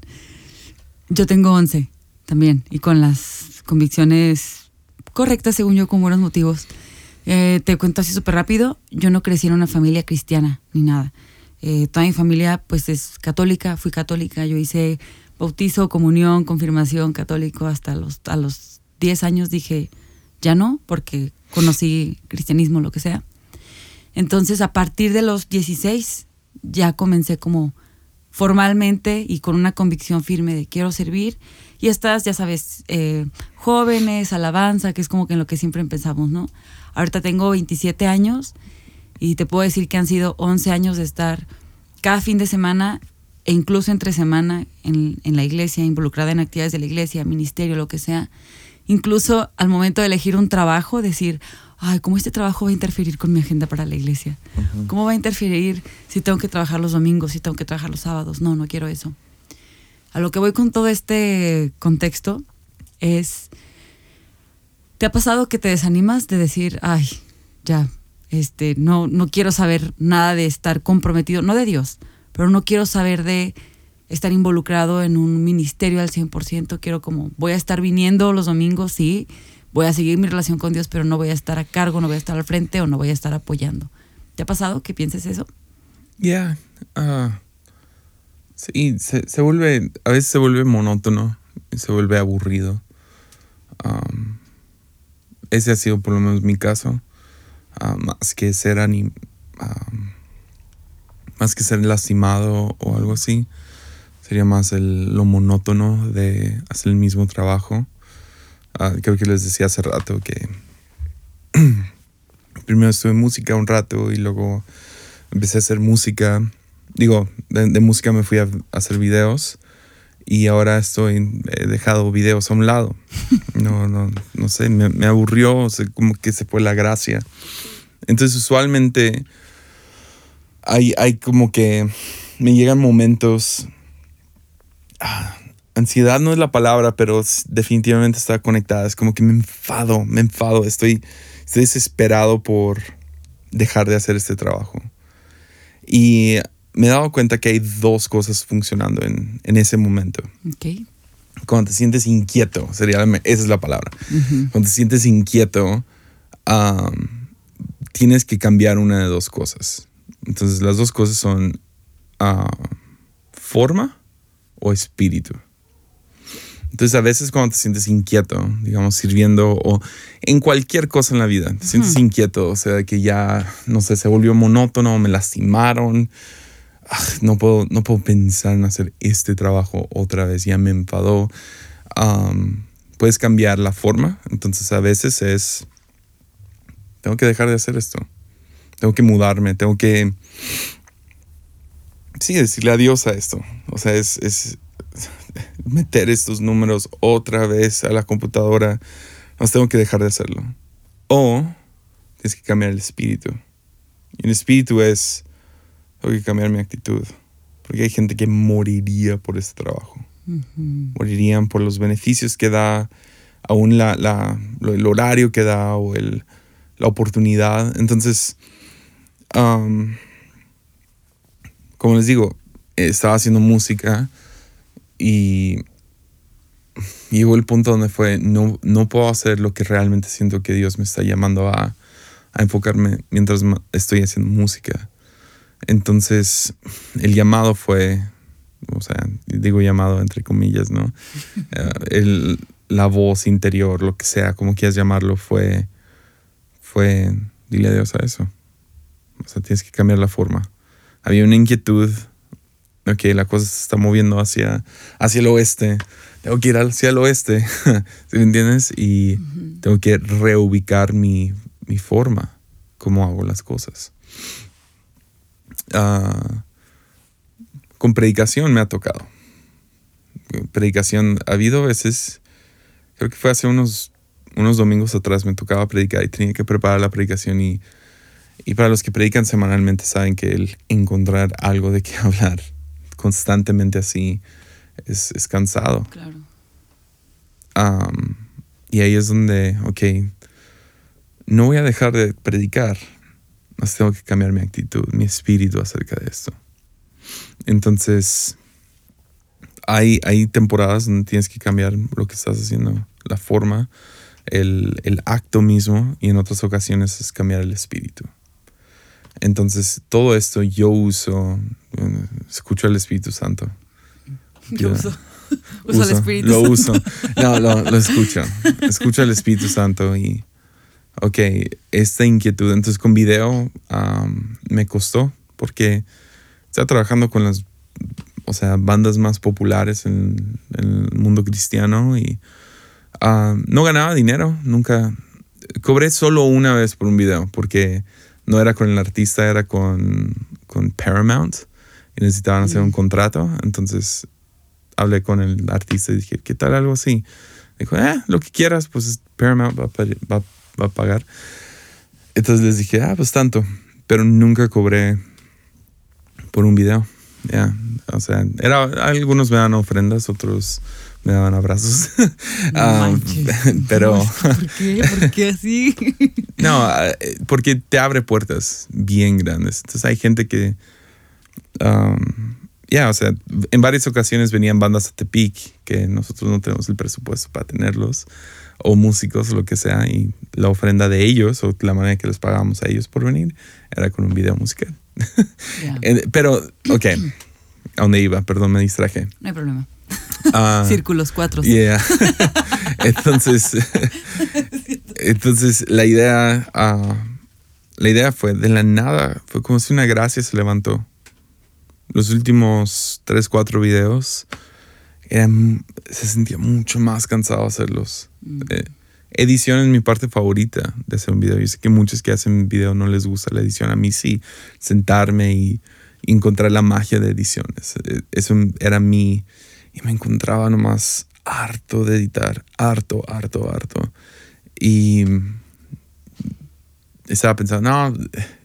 Yo tengo 11 también y con las convicciones correctas según yo con buenos motivos. Eh, te cuento así súper rápido, yo no crecí en una familia cristiana ni nada. Eh, toda mi familia pues es católica, fui católica, yo hice bautizo, comunión, confirmación católico hasta los, a los 10 años dije, ya no, porque conocí cristianismo, lo que sea. Entonces, a partir de los 16, ya comencé como formalmente y con una convicción firme de quiero servir. Y estas, ya sabes, eh, jóvenes, alabanza, que es como que en lo que siempre empezamos, ¿no? Ahorita tengo 27 años y te puedo decir que han sido 11 años de estar cada fin de semana e incluso entre semana en, en la iglesia, involucrada en actividades de la iglesia, ministerio, lo que sea incluso al momento de elegir un trabajo, decir, ay, ¿cómo este trabajo va a interferir con mi agenda para la iglesia? ¿Cómo va a interferir si tengo que trabajar los domingos, si tengo que trabajar los sábados? No, no quiero eso. A lo que voy con todo este contexto es, ¿te ha pasado que te desanimas de decir, ay, ya, este, no, no quiero saber nada de estar comprometido, no de Dios, pero no quiero saber de estar involucrado en un ministerio al 100%, quiero como, voy a estar viniendo los domingos, sí, voy a seguir mi relación con Dios, pero no voy a estar a cargo, no voy a estar al frente o no voy a estar apoyando. ¿Te ha pasado que pienses eso? Ya, ah, sí, se, vuelve, a veces se vuelve monótono, se vuelve aburrido. Ese ha sido por lo menos mi caso, ah, más que ser anim, más que ser lastimado o algo así sería más el, lo monótono de hacer el mismo trabajo. Ah, creo que les decía hace rato que primero estuve en música un rato y luego empecé a hacer música. Digo, de, música me fui a, hacer videos y ahora estoy, he dejado videos a un lado. No, no, no sé, me, aburrió, como que se fue la gracia. Entonces usualmente hay, hay como que me llegan momentos Ah, ansiedad no es la palabra, pero definitivamente está conectada. Es como que me enfado, me enfado. Estoy, desesperado por dejar de hacer este trabajo. Y me he dado cuenta que hay dos cosas funcionando en, ese momento. Cuando te sientes inquieto, sería esa es la palabra. Cuando te sientes inquieto, tienes que cambiar una de dos cosas. Entonces, las dos cosas son forma o espíritu. Entonces a veces cuando te sientes inquieto, digamos, sirviendo o en cualquier cosa en la vida, te sientes inquieto, o sea, que ya, no sé, se volvió monótono, me lastimaron, no, puedo, no puedo pensar en hacer este trabajo otra vez, ya me enfadó. puedes cambiar la forma, entonces a veces es, tengo que dejar de hacer esto, tengo que mudarme, tengo que, sí, decirle adiós a esto. O sea, es, es meter estos números otra vez a la computadora, no tengo que dejar de hacerlo. O tienes que cambiar el espíritu. Y el espíritu es, tengo que cambiar mi actitud. Porque hay gente que moriría por este trabajo. Morirían por los beneficios que da, aún la, la, el horario que da o el, la oportunidad. Entonces, como les digo, estaba haciendo música y llegó el punto donde fue, no, no puedo hacer lo que realmente siento que Dios me está llamando a, a enfocarme mientras estoy haciendo música. Entonces, el llamado fue, o sea, digo llamado entre comillas, ¿no? Eh, el, la voz interior, lo que sea, como quieras llamarlo, fue, fue, dile adiós a eso. O sea, tienes que cambiar la forma. Había una inquietud, ok, la cosa se está moviendo hacia, hacia el oeste, tengo que ir hacia el oeste, ¿sí me entiendes? Y tengo que reubicar mi, mi forma, cómo hago las cosas. Con predicación me ha tocado. Predicación, ha habido veces, creo que fue hace unos, unos domingos atrás, me tocaba predicar y tenía que preparar la predicación y, y para los que predican semanalmente saben que el encontrar algo de qué hablar constantemente así es, es cansado. Claro. y ahí es donde, ok, no voy a dejar de predicar, más tengo que cambiar mi actitud, mi espíritu acerca de esto. Entonces, hay, hay temporadas donde tienes que cambiar lo que estás haciendo, la forma, el, el acto mismo, y en otras ocasiones es cambiar el espíritu. Entonces, todo esto yo uso, escucho al Espíritu Santo. Yo, uso. Uso el Espíritu Lo uso. No, lo, lo escucho. Escucho al Espíritu Santo y, ok, esta inquietud. Entonces, con video me costó porque estaba trabajando con las, o sea, bandas más populares en, el mundo cristiano y no ganaba dinero. Nunca. Cobré solo una vez por un video porque no era con el artista, era con, con Paramount y necesitaban hacer un mm. contrato. Entonces hablé con el artista y dije, ¿qué tal algo así? Dijo, eh, lo que quieras, pues Paramount va a, va, a pagar. Entonces les dije, ah, pues tanto. Pero nunca cobré por un video. Ya, o sea, era, algunos me daban ofrendas, otros me daban abrazos. Um, pero. ¿Por qué? ¿Por qué así? no, eh, porque te abre puertas bien grandes. Entonces hay gente que. Um, ya, o sea, en varias ocasiones venían bandas a Tepic, que nosotros no tenemos el presupuesto para tenerlos, o músicos, o lo que sea, y la ofrenda de ellos, o la manera que les pagábamos a ellos por venir, era con un video musical. Pero, ok, ¿a dónde iba? Perdón, me distraje. No hay problema. Ah, Círculos cuatro. Yeah. entonces, entonces la idea, uh, la idea fue de la nada, fue como si una gracia se levantó. Los últimos tres, cuatro videos eran, se sentía mucho más cansado hacerlos. Mm. Eh, edición es mi parte favorita de hacer un video. Yo sé que muchos que hacen video no les gusta la edición. A mí sí, sentarme y encontrar la magia de ediciones. Eh, eso era mi, y me encontraba nomás harto de editar, harto, harto, harto. Y estaba pensando, no,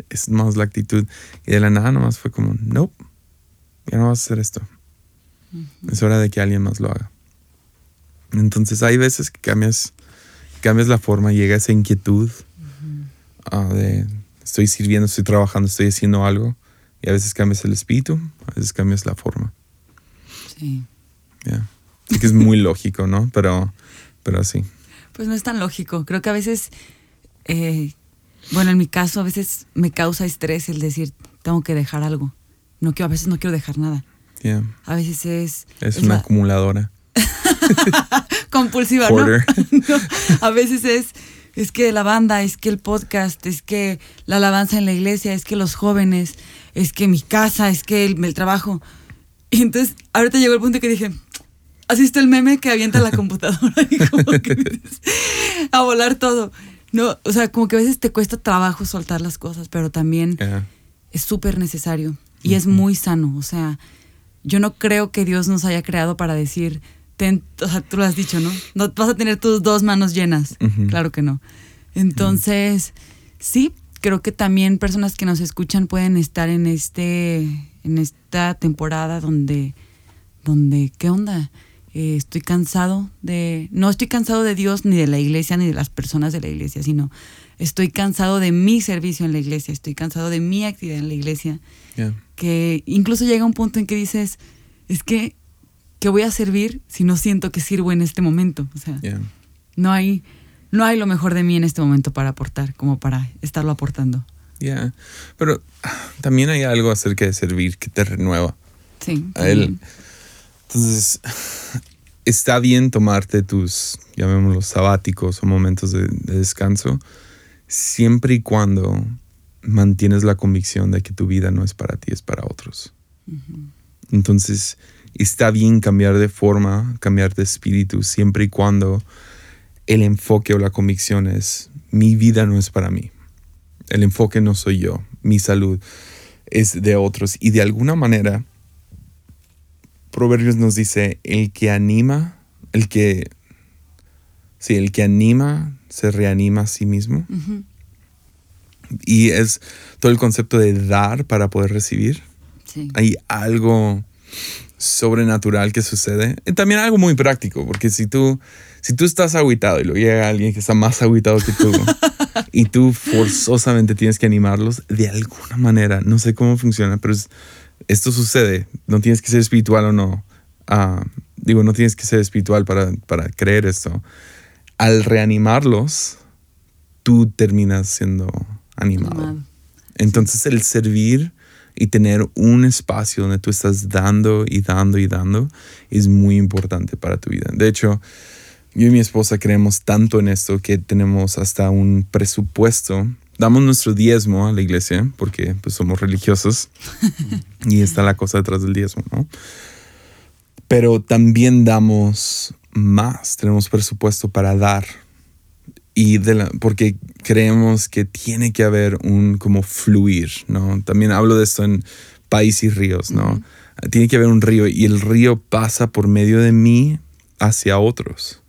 es más la actitud. Y de la nada nomás fue como, no, ya no vas a hacer esto. Es hora de que alguien más lo haga. Entonces hay veces que cambias, cambias la forma, llega esa inquietud ah, de estoy sirviendo, estoy trabajando, estoy haciendo algo. Y a veces cambias el espíritu, a veces cambias la forma. Sí. Yeah. Que es muy lógico, ¿no? Pero, pero sí. Pues no es tan lógico. Creo que a veces, eh, bueno, en mi caso, a veces me causa estrés el decir, tengo que dejar algo. No quiero, a veces no quiero dejar nada. Yeah. A veces es. Es, una acumuladora. Compulsiva, ¿no? A veces es. Es que la banda, es que el podcast, es que la alabanza en la iglesia, es que los jóvenes, es que mi casa, es que el, el trabajo. Y entonces, ahorita llegó el punto que dije, está el meme que avienta la computadora y como que a volar todo. No, o sea, como que a veces te cuesta trabajo soltar las cosas, pero también es súper necesario y es muy sano. O sea, yo no creo que Dios nos haya creado para decir, ten- o sea, tú lo has dicho, ¿no? No vas a tener tus dos manos llenas. Claro que no. Entonces, sí, creo que también personas que nos escuchan pueden estar en este, en esta temporada donde, donde, ¿qué onda? Eh, estoy cansado de, no estoy cansado de Dios ni de la iglesia ni de las personas de la iglesia, sino estoy cansado de mi servicio en la iglesia, estoy cansado de mi actividad en la iglesia, Yeah. que incluso llega un punto en que dices, es que, ¿qué voy a servir si no siento que sirvo en este momento? O sea, Yeah. no hay, no hay lo mejor de mí en este momento para aportar, como para estarlo aportando. Yeah. Pero también hay algo acerca de servir que te renueva. Sí. A él. Entonces, está bien tomarte tus, llamémoslos, sabáticos o momentos de, de descanso, siempre y cuando mantienes la convicción de que tu vida no es para ti, es para otros. Entonces, está bien cambiar de forma, cambiar de espíritu, siempre y cuando el enfoque o la convicción es, mi vida no es para mí. El enfoque no soy yo, mi salud es de otros. Y de alguna manera, Proverbios nos dice, el que anima, el que, sí, el que anima se reanima a sí mismo. Ujú. Y es todo el concepto de dar para poder recibir. Sí. Hay algo sobrenatural que sucede. Y también algo muy práctico, porque si tú, si tú estás aguitado y luego llega alguien que está más aguitado que tú y tú forzosamente tienes que animarlos, de alguna manera, no sé cómo funciona, pero es- esto sucede. No tienes que ser espiritual o no. Ah, digo, no tienes que ser espiritual para, para creer esto. Al reanimarlos, tú terminas siendo animado. Entonces el servir y tener un espacio donde tú estás dando y dando y dando es muy importante para tu vida. De hecho, yo y mi esposa creemos tanto en esto que tenemos hasta un presupuesto. Damos nuestro diezmo a la iglesia porque pues, somos religiosos y está la cosa detrás del diezmo, ¿no? Pero también damos más, tenemos presupuesto para dar y de la, porque creemos que tiene que haber un como fluir, ¿no? También hablo de esto en país y ríos, ¿no? Tiene que haber un río y el río pasa por medio de mí hacia otros.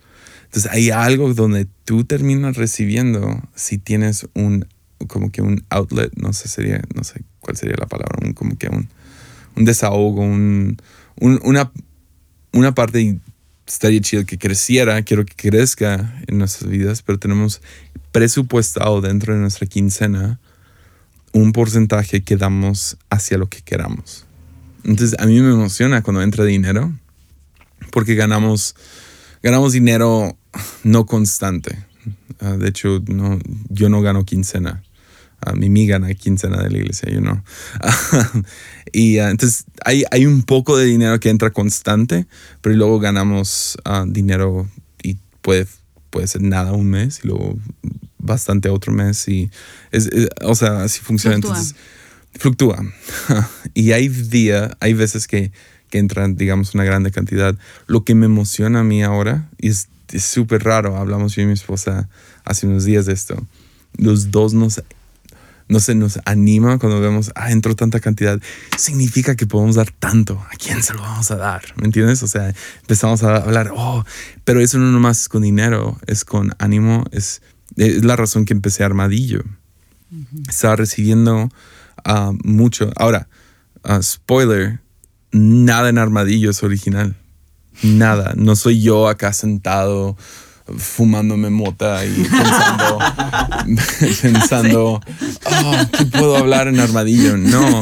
Entonces hay algo donde tú terminas recibiendo si tienes un como que un outlet, no sé sería, no sé cuál sería la palabra, un, como que un, un desahogo, un, un- una, una parte estaría chido que creciera, quiero que crezca en nuestras vidas, pero tenemos presupuestado dentro de nuestra quincena un porcentaje que damos hacia lo que queramos. Entonces a mí me emociona cuando entra dinero porque ganamos, ganamos dinero no constante. Ah, de hecho, no, yo no gano quincena. A Mimi gana quincena de la iglesia, yo no. y ah, entonces hay, hay un poco de dinero que entra constante, pero luego ganamos ah, dinero y puede, puede ser nada un mes y luego bastante otro mes. Y es, es- o sea, así funciona. Fluctúa. Entonces, fluctúa. y hay día, hay veces que, que entran, digamos, una grande cantidad. Lo que me emociona a mí ahora, y es súper raro, hablamos yo y mi esposa hace unos días de esto, los dos nos, no se nos anima cuando vemos, ah, entró tanta cantidad, significa que podemos dar tanto, ¿a quién se lo vamos a dar? ¿Me entiendes? O sea, empezamos a hablar, oh, pero eso no nomás es con dinero, es con ánimo, es, es la razón que empecé Armadillo. Estaba recibiendo ah, mucho. Ahora, ah, spoiler, nada en Armadillo es original. Nada. No soy yo acá sentado fumándome mota y pensando, pensando, "Oh, ¿qué puedo hablar en Armadillo? No.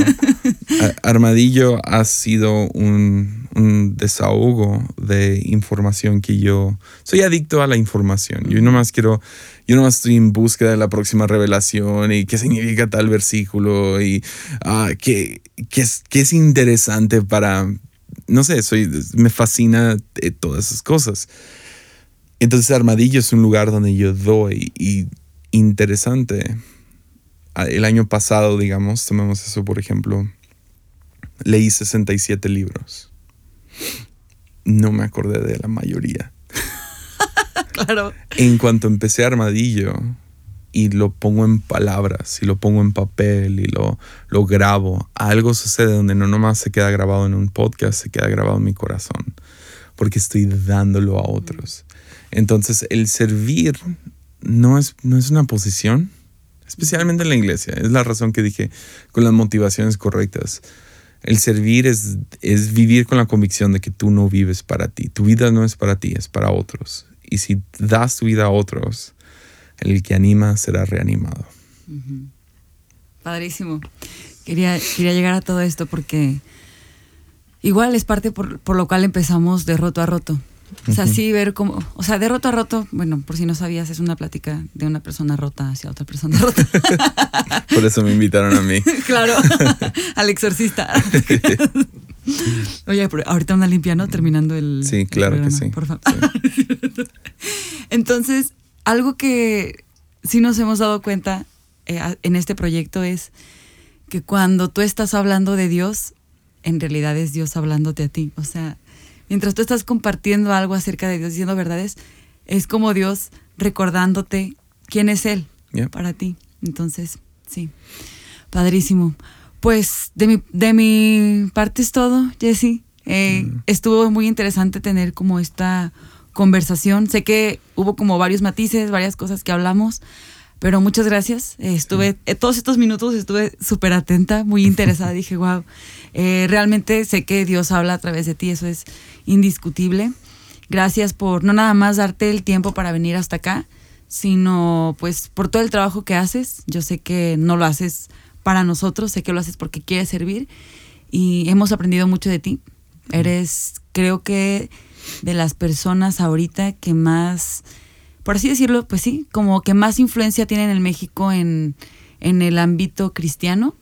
Armadillo ha sido un, un desahogo de información que yo soy adicto a la información. Yo nomás quiero, yo nomás estoy en búsqueda de la próxima revelación y qué significa tal versículo y ah, qué, qué es, qué es interesante para, no sé, soy, me fascina todas esas cosas. Entonces Armadillo es un lugar donde yo doy y interesante. Ah, El año pasado, digamos, tomemos eso por ejemplo, leí 67 libros. No me acordé de la mayoría. claro. En cuanto empecé Armadillo y lo pongo en palabras y lo pongo en papel y lo, lo grabo, algo sucede donde no nomás se queda grabado en un podcast, se queda grabado en mi corazón, porque estoy dándolo a otros. Entonces el servir no es, no es una posición, especialmente en la iglesia. Es la razón que dije con las motivaciones correctas. El servir es, es vivir con la convicción de que tú no vives para ti. Tu vida no es para ti, es para otros. Y si das tu vida a otros, el que anima será reanimado. Padrísimo. Quería, quería llegar a todo esto porque igual es parte por, por lo cual empezamos de roto a roto. O sea, sí ver cómo, o sea, de roto a roto, bueno, por si no sabías, es una plática de una persona rota hacia otra persona rota. por eso me invitaron a mí. claro, al exorcista. Oye, ahorita una limpia, ¿no? Terminando el. Sí, claro que sí. Por favor. Entonces, algo que sí nos hemos dado cuenta eh, en este proyecto es que cuando tú estás hablando de Dios, en realidad es Dios hablándote a ti. O sea, mientras tú estás compartiendo algo acerca de Dios, diciendo verdades, es como Dios recordándote quién es Él para ti. Entonces, sí, padrísimo. Pues de mi, de mi parte es todo, Jesse. Eh, mm. Estuvo muy interesante tener como esta conversación. Sé que hubo como varios matices, varias cosas que hablamos, pero muchas gracias. Eh, estuve, eh, todos estos minutos estuve súper atenta, muy interesada. Dije, wow, realmente sé que Dios habla a través de ti, eso es indiscutible. Gracias por no nada más darte el tiempo para venir hasta acá, sino pues por todo el trabajo que haces. Yo sé que no lo haces para nosotros, sé que lo haces porque quieres servir y hemos aprendido mucho de ti. Eres, creo que, de las personas ahorita que más, por así decirlo, pues sí, como que más influencia tienen en México en, en el ámbito cristiano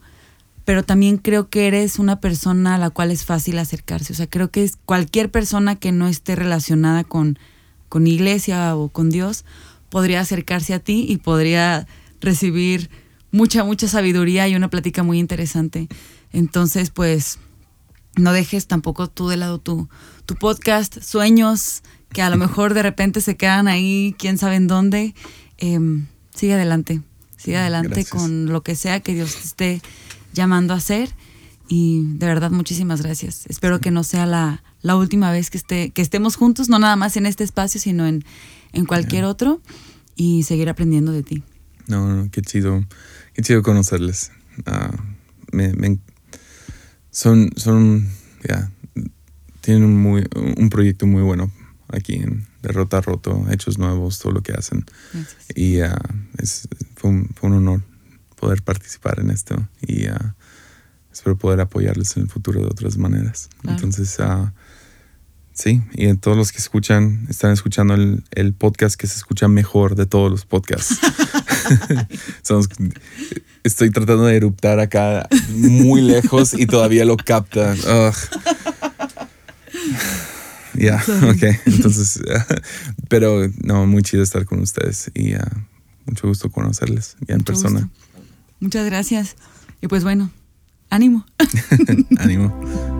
pero también creo que eres una persona a la cual es fácil acercarse. O sea, creo que es cualquier persona que no esté relacionada con, con iglesia o con Dios podría acercarse a ti y podría recibir mucha, mucha sabiduría y una plática muy interesante. Entonces, pues, no dejes tampoco tú de lado tu, tu podcast, sueños que a lo mejor de repente se quedan ahí, quién sabe en dónde. Em, sigue adelante, sigue adelante con lo que sea que Dios te esté llamando a hacer. Y de verdad, muchísimas gracias. Espero que no sea la, la última vez que, esté, que estemos juntos, no nada más en este espacio, sino en, en cualquier otro, y seguir aprendiendo de ti. No, no, qué chido, qué chido conocerles. Ah, me, son, son, ya, tienen un, muy, un proyecto muy bueno aquí en Derrota Roto, Hechos Nuevos, todo lo que hacen. Y uh, es, fue, un, fue un honor poder participar en esto y uh, espero poder apoyarles en el futuro de otras maneras. Entonces, uh, sí, y todos los que escuchan, están escuchando el, el, podcast que se escucha mejor de todos los podcasts. estoy tratando de eruptar acá muy lejos y todavía lo capta. Ya, ok. Entonces, pero no, muy chido estar con ustedes y uh, mucho gusto conocerles ya en persona. Muchas gracias. Y pues bueno, ánimo. ánimo.